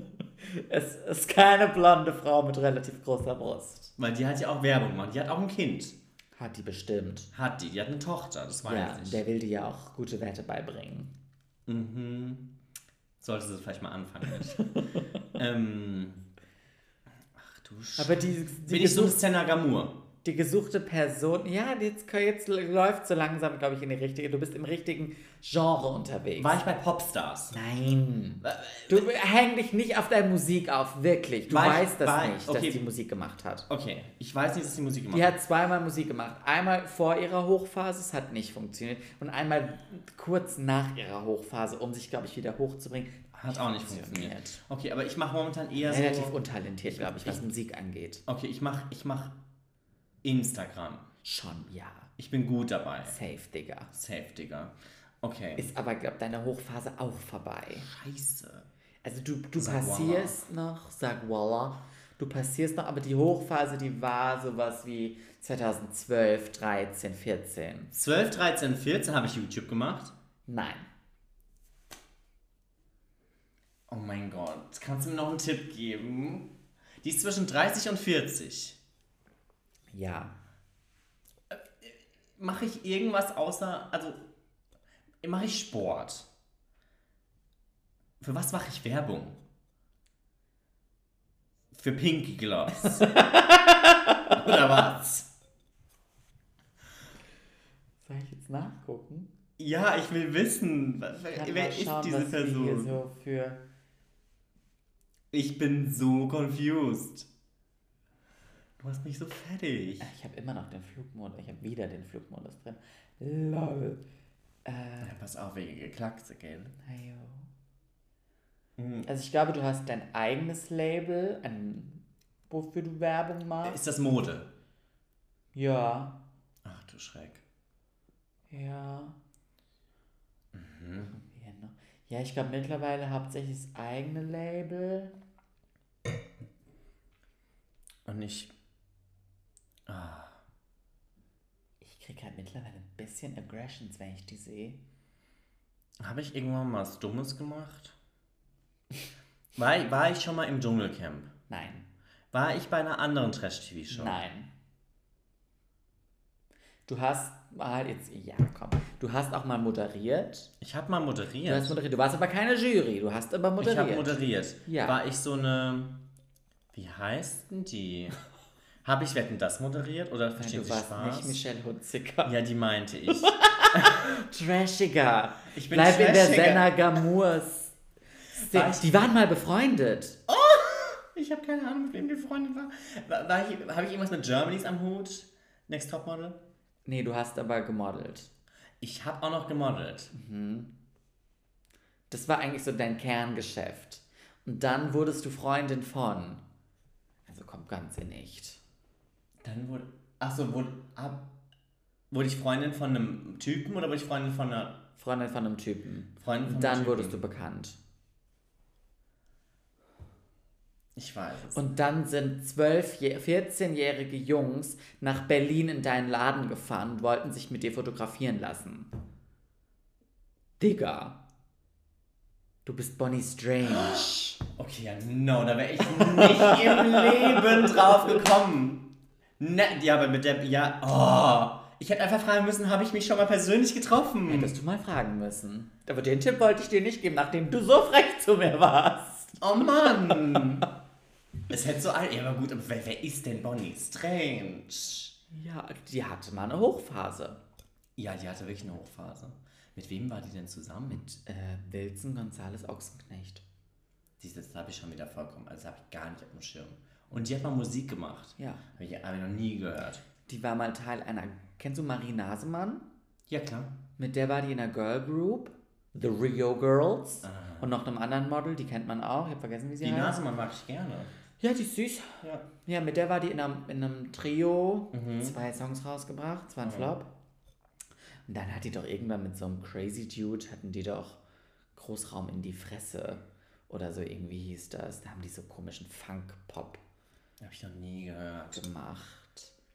Es ist keine blonde Frau mit relativ großer Brust. Weil die hat ja auch Werbung gemacht. Die hat auch ein Kind. Hat die bestimmt. Hat die. Die hat eine Tochter, das weiß Ja, ich. der will dir ja auch gute Werte beibringen. Mhm. Sollte sie vielleicht mal anfangen ähm. Ach du Sch Aber die, die, Bin ich so Senna Gamur? Die gesuchte Person, ja, jetzt, jetzt läuft so langsam, glaube ich, in die richtige. Du bist im richtigen Genre unterwegs. War ich bei Popstars? Nein. Du häng dich nicht auf deine Musik auf, wirklich. Du War ich weißt das bei- nicht, okay. dass die Musik gemacht hat. Okay, ich weiß nicht, dass die Musik gemacht Die hat zweimal Musik gemacht. Einmal vor ihrer Hochphase, es hat nicht funktioniert. Und einmal kurz nach ihrer Hochphase, um sich, glaube ich, wieder hochzubringen. Hat auch nicht funktioniert. Okay, aber ich mache momentan eher Relativ so. untalentiert, glaube ich, was Musik angeht. Okay, ich mache ich mach Instagram. Schon, ja. Ich bin gut dabei. Safe, Digga. Safe, Digga. Okay. Ist aber, glaube deine Hochphase auch vorbei. Scheiße. Also du, du Sag passierst noch, sag Walla, du passierst noch, aber die Hochphase, die war sowas wie 2012, 13, 14. 12, 13, 14 habe ich YouTube gemacht. Nein. Oh mein Gott, kannst du mir noch einen Tipp geben? Die ist zwischen 30 und 40. Ja. Mache ich irgendwas außer, also mache ich Sport? Für was mache ich Werbung? Für Pinky Gloves. Oder was? Soll ich jetzt nachgucken? Ja, ich will wissen, wer, Ich wer mal ist schauen, diese Person? so für... Ich bin so confused. Du hast mich so fertig. Ich habe immer noch den Flugmodus. Ich habe wieder den Flugmodus drin. Lol. Äh, Ja, pass auf, wegen Geklackse, gell? ayo. Mhm. Also ich glaube, du hast dein eigenes Label, ein, wofür du Werbung machst. Ist das Mode? Ja. Ach du Schreck. Ja. Mhm. Ja, ich glaube mittlerweile hauptsächlich das eigene Label. Und ich. Ah. Ich kriege halt mittlerweile ein bisschen Aggressions, wenn ich die sehe. Habe ich irgendwann mal was Dummes gemacht? War, ich- war ich schon mal im Dschungelcamp? Nein. War ich bei einer anderen Trash-TV-Show? Nein. Du hast mal jetzt, ja komm, du hast auch mal moderiert. Ich habe mal Du moderiert. hast moderiert. Du warst aber keine Jury, du hast aber ich moderiert. habe moderiert. Ja. War ich so eine. Wie heißt denn die? Habe ich Wetten das moderiert oder Nein, verstehen du Sie warst Spaß? nicht Michelle Hunziker. ja, die meinte ich. Trashiger. Ich bin Bleib in der trashiger. Senna Gamurs. War Die waren mal befreundet. Ich habe keine Ahnung, mit wem die Freundin war. war, war ich, habe ich irgendwas mit Germanys am Hut? Next Topmodel? Nee, du hast aber gemodelt. Ich habe auch noch gemodelt. Das war eigentlich so dein Kerngeschäft. Und dann wurdest du Freundin von. Also kommt ganz in echt. Dann wurde. Achso, wurde, ab, wurde ich Freundin von einem Typen oder wurde ich Freundin von einer Freundin von einem Typen. Freundin von dann einem wurdest Typen? du bekannt. Ich weiß es. Und dann sind 12, 14-jährige Jungs nach Berlin in deinen Laden gefahren und wollten sich mit dir fotografieren lassen. Digga. Du bist Bonnie Strange. Okay, ja, no, da wäre ich nicht im Leben drauf gekommen. Ne, ja, aber mit der. Ja, oh. Ich hätte einfach fragen müssen, habe ich mich schon mal persönlich getroffen? Hättest du mal fragen müssen. Aber den Tipp wollte ich dir nicht geben, nachdem du so frech zu mir warst. Oh Mann! es hätte so alt. Ja, aber gut, aber wer, wer ist denn Bonnie Strange? Ja, die hatte mal eine Hochphase. Ja, die hatte wirklich eine Hochphase. Mit wem war die denn zusammen? Mit. Äh, Wilson Gonzales Ochsenknecht. Dieses habe ich schon wieder vollkommen. Also habe ich gar nicht auf dem Schirm. Und die hat mal Musik gemacht. Ja. Habe ich, hab ich noch nie gehört. Die war mal Teil einer. Kennst du Marie Nasemann? Ja, klar. Mit der war die in einer Girl Group. The Rio Girls. Und noch einem anderen Model, die kennt man auch. Ich habe vergessen, wie sie Die heißt. Nasemann mag ich gerne. Ja, die ist süß. Ja. Ja, mit der war die in einem, in einem Trio Mhm. zwei Songs rausgebracht. Es war ein Flop. Und dann hat die doch irgendwann mit so einem Crazy Dude, hatten die doch Großraum in die Fresse. Oder so irgendwie hieß das. Da haben die so komischen Funk-Pop Habe ich noch nie gehört. gemacht.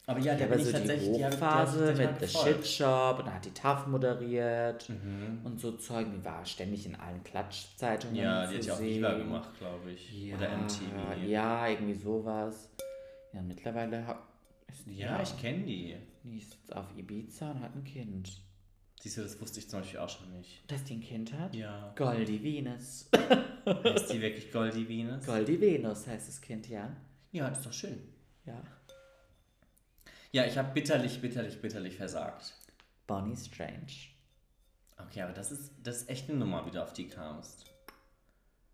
Aber ja, der aber bin so tatsächlich die Hochphase total mit The. Shit Shop und dann hat die TAF moderiert Mhm. und so Zeug. Die war ständig in allen Klatschzeitungen Ja, die hat ja auch. Viva gemacht, glaube ich. Ja, Oder MTV. Ja, irgendwie sowas. Ja, mittlerweile die Ja, ich kenne die. Die ist jetzt auf Ibiza und hat ein Kind. Siehst du, das wusste ich zum Beispiel auch schon nicht. Dass die ein Kind hat? Ja. Goldie Venus. Ist die wirklich Goldie Venus? Goldie Venus heißt das Kind, ja. Ja, das ist doch schön. Ja. Ja, ich habe bitterlich, bitterlich, bitterlich versagt. Bonnie Strange. Okay, aber das ist, das ist echt eine Nummer, wie du auf die kamst.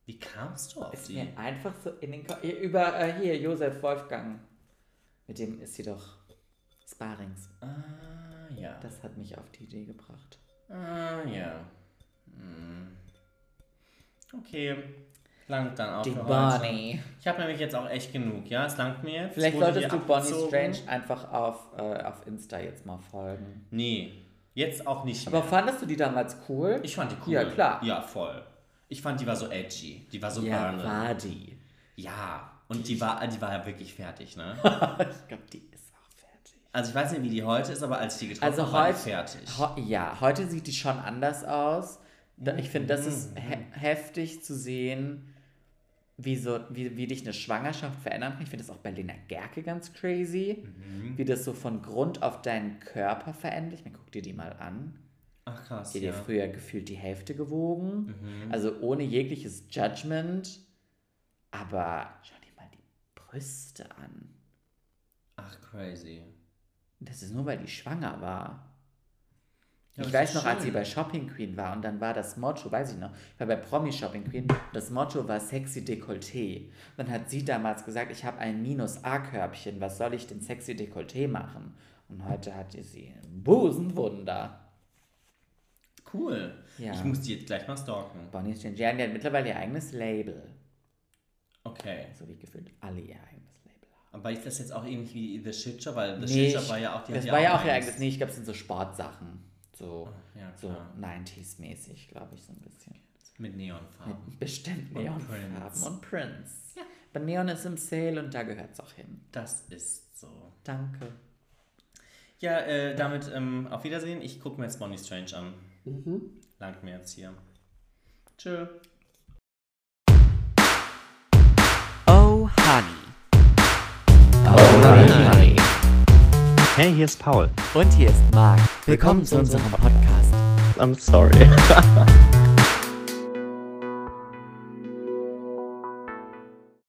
Wie kamst du auf Ist die? mir einfach so in den Kopf. Über äh, hier, Josef Wolfgang. Mit dem ist sie doch Sparings. Ah, ja. Das hat mich auf die Idee gebracht. Ah, ja. Hm. Okay. Langt dann auch Die. Bonnie. Ich habe nämlich jetzt auch echt genug, ja? Es langt mir jetzt. Vielleicht solltest du Bonnie. Strange einfach auf, äh, auf Insta jetzt mal folgen. Nee, jetzt auch nicht Aber mehr. fandest du die damals cool? Ich fand die cool. Ja, klar. Ja, voll. Ich fand, die war so edgy. Die war so ja, burning. war die. Ja, und die war, die war ja wirklich fertig, ne? ich glaube, die ist auch fertig. Also ich weiß nicht, wie die heute ist, aber als ich die getroffen Also habe, war die heute, fertig. ho ja, heute sieht die schon anders aus. Ich finde, das Mhm. ist he heftig zu sehen, wie, so, wie, wie dich eine Schwangerschaft verändern kann. Ich finde das auch bei Lena Gerke ganz crazy, Mhm. wie das so von Grund auf deinen Körper verändert. Ich meine, guck dir die mal an. Ach krass, Die hat ja. Mhm. ja früher gefühlt die Hälfte gewogen. Also ohne jegliches Judgment. Aber schau dir mal die Brüste an. Ach crazy. Das ist nur, weil die schwanger war. Ich weiß noch, als sie schön. bei Shopping Queen war und dann war das Motto, weiß ich noch, ich war bei Promi Shopping Queen, das Motto war sexy Dekolleté. Dann hat sie damals gesagt, ich habe ein Minus-A-Körbchen, was soll ich denn sexy Dekolleté machen? Und heute hatte sie ein Busenwunder. Cool. Ja. Ich muss die jetzt gleich mal stalken. Bonnie Stingian, die hat mittlerweile ihr eigenes Label. Okay. So wie gefühlt alle ihr eigenes Label haben. Aber ist das jetzt auch ähnlich wie The Shit Shop? Weil The Nee, Shit Shop war ja auch die hat das war ja auch ihr eigenes, nee, ich glaube, es sind so Sportsachen. So, Ja, so klar. 90s-mäßig, glaube ich, so ein bisschen. Mit Neonfarben. Mit bestimmt Und Neonfarben Prince. und Prince. Aber Neon ist im Sale und da gehört es auch hin. Das ist so. Danke. Ja, äh, damit ähm, auf Wiedersehen. Ich gucke mir jetzt Bonnie Strange an. Mhm. Langt mir jetzt hier. Tschö. Oh, Honey. honey. Hey, hier ist Paul. Und hier ist Marc. Willkommen zu unserem Podcast. I'm sorry.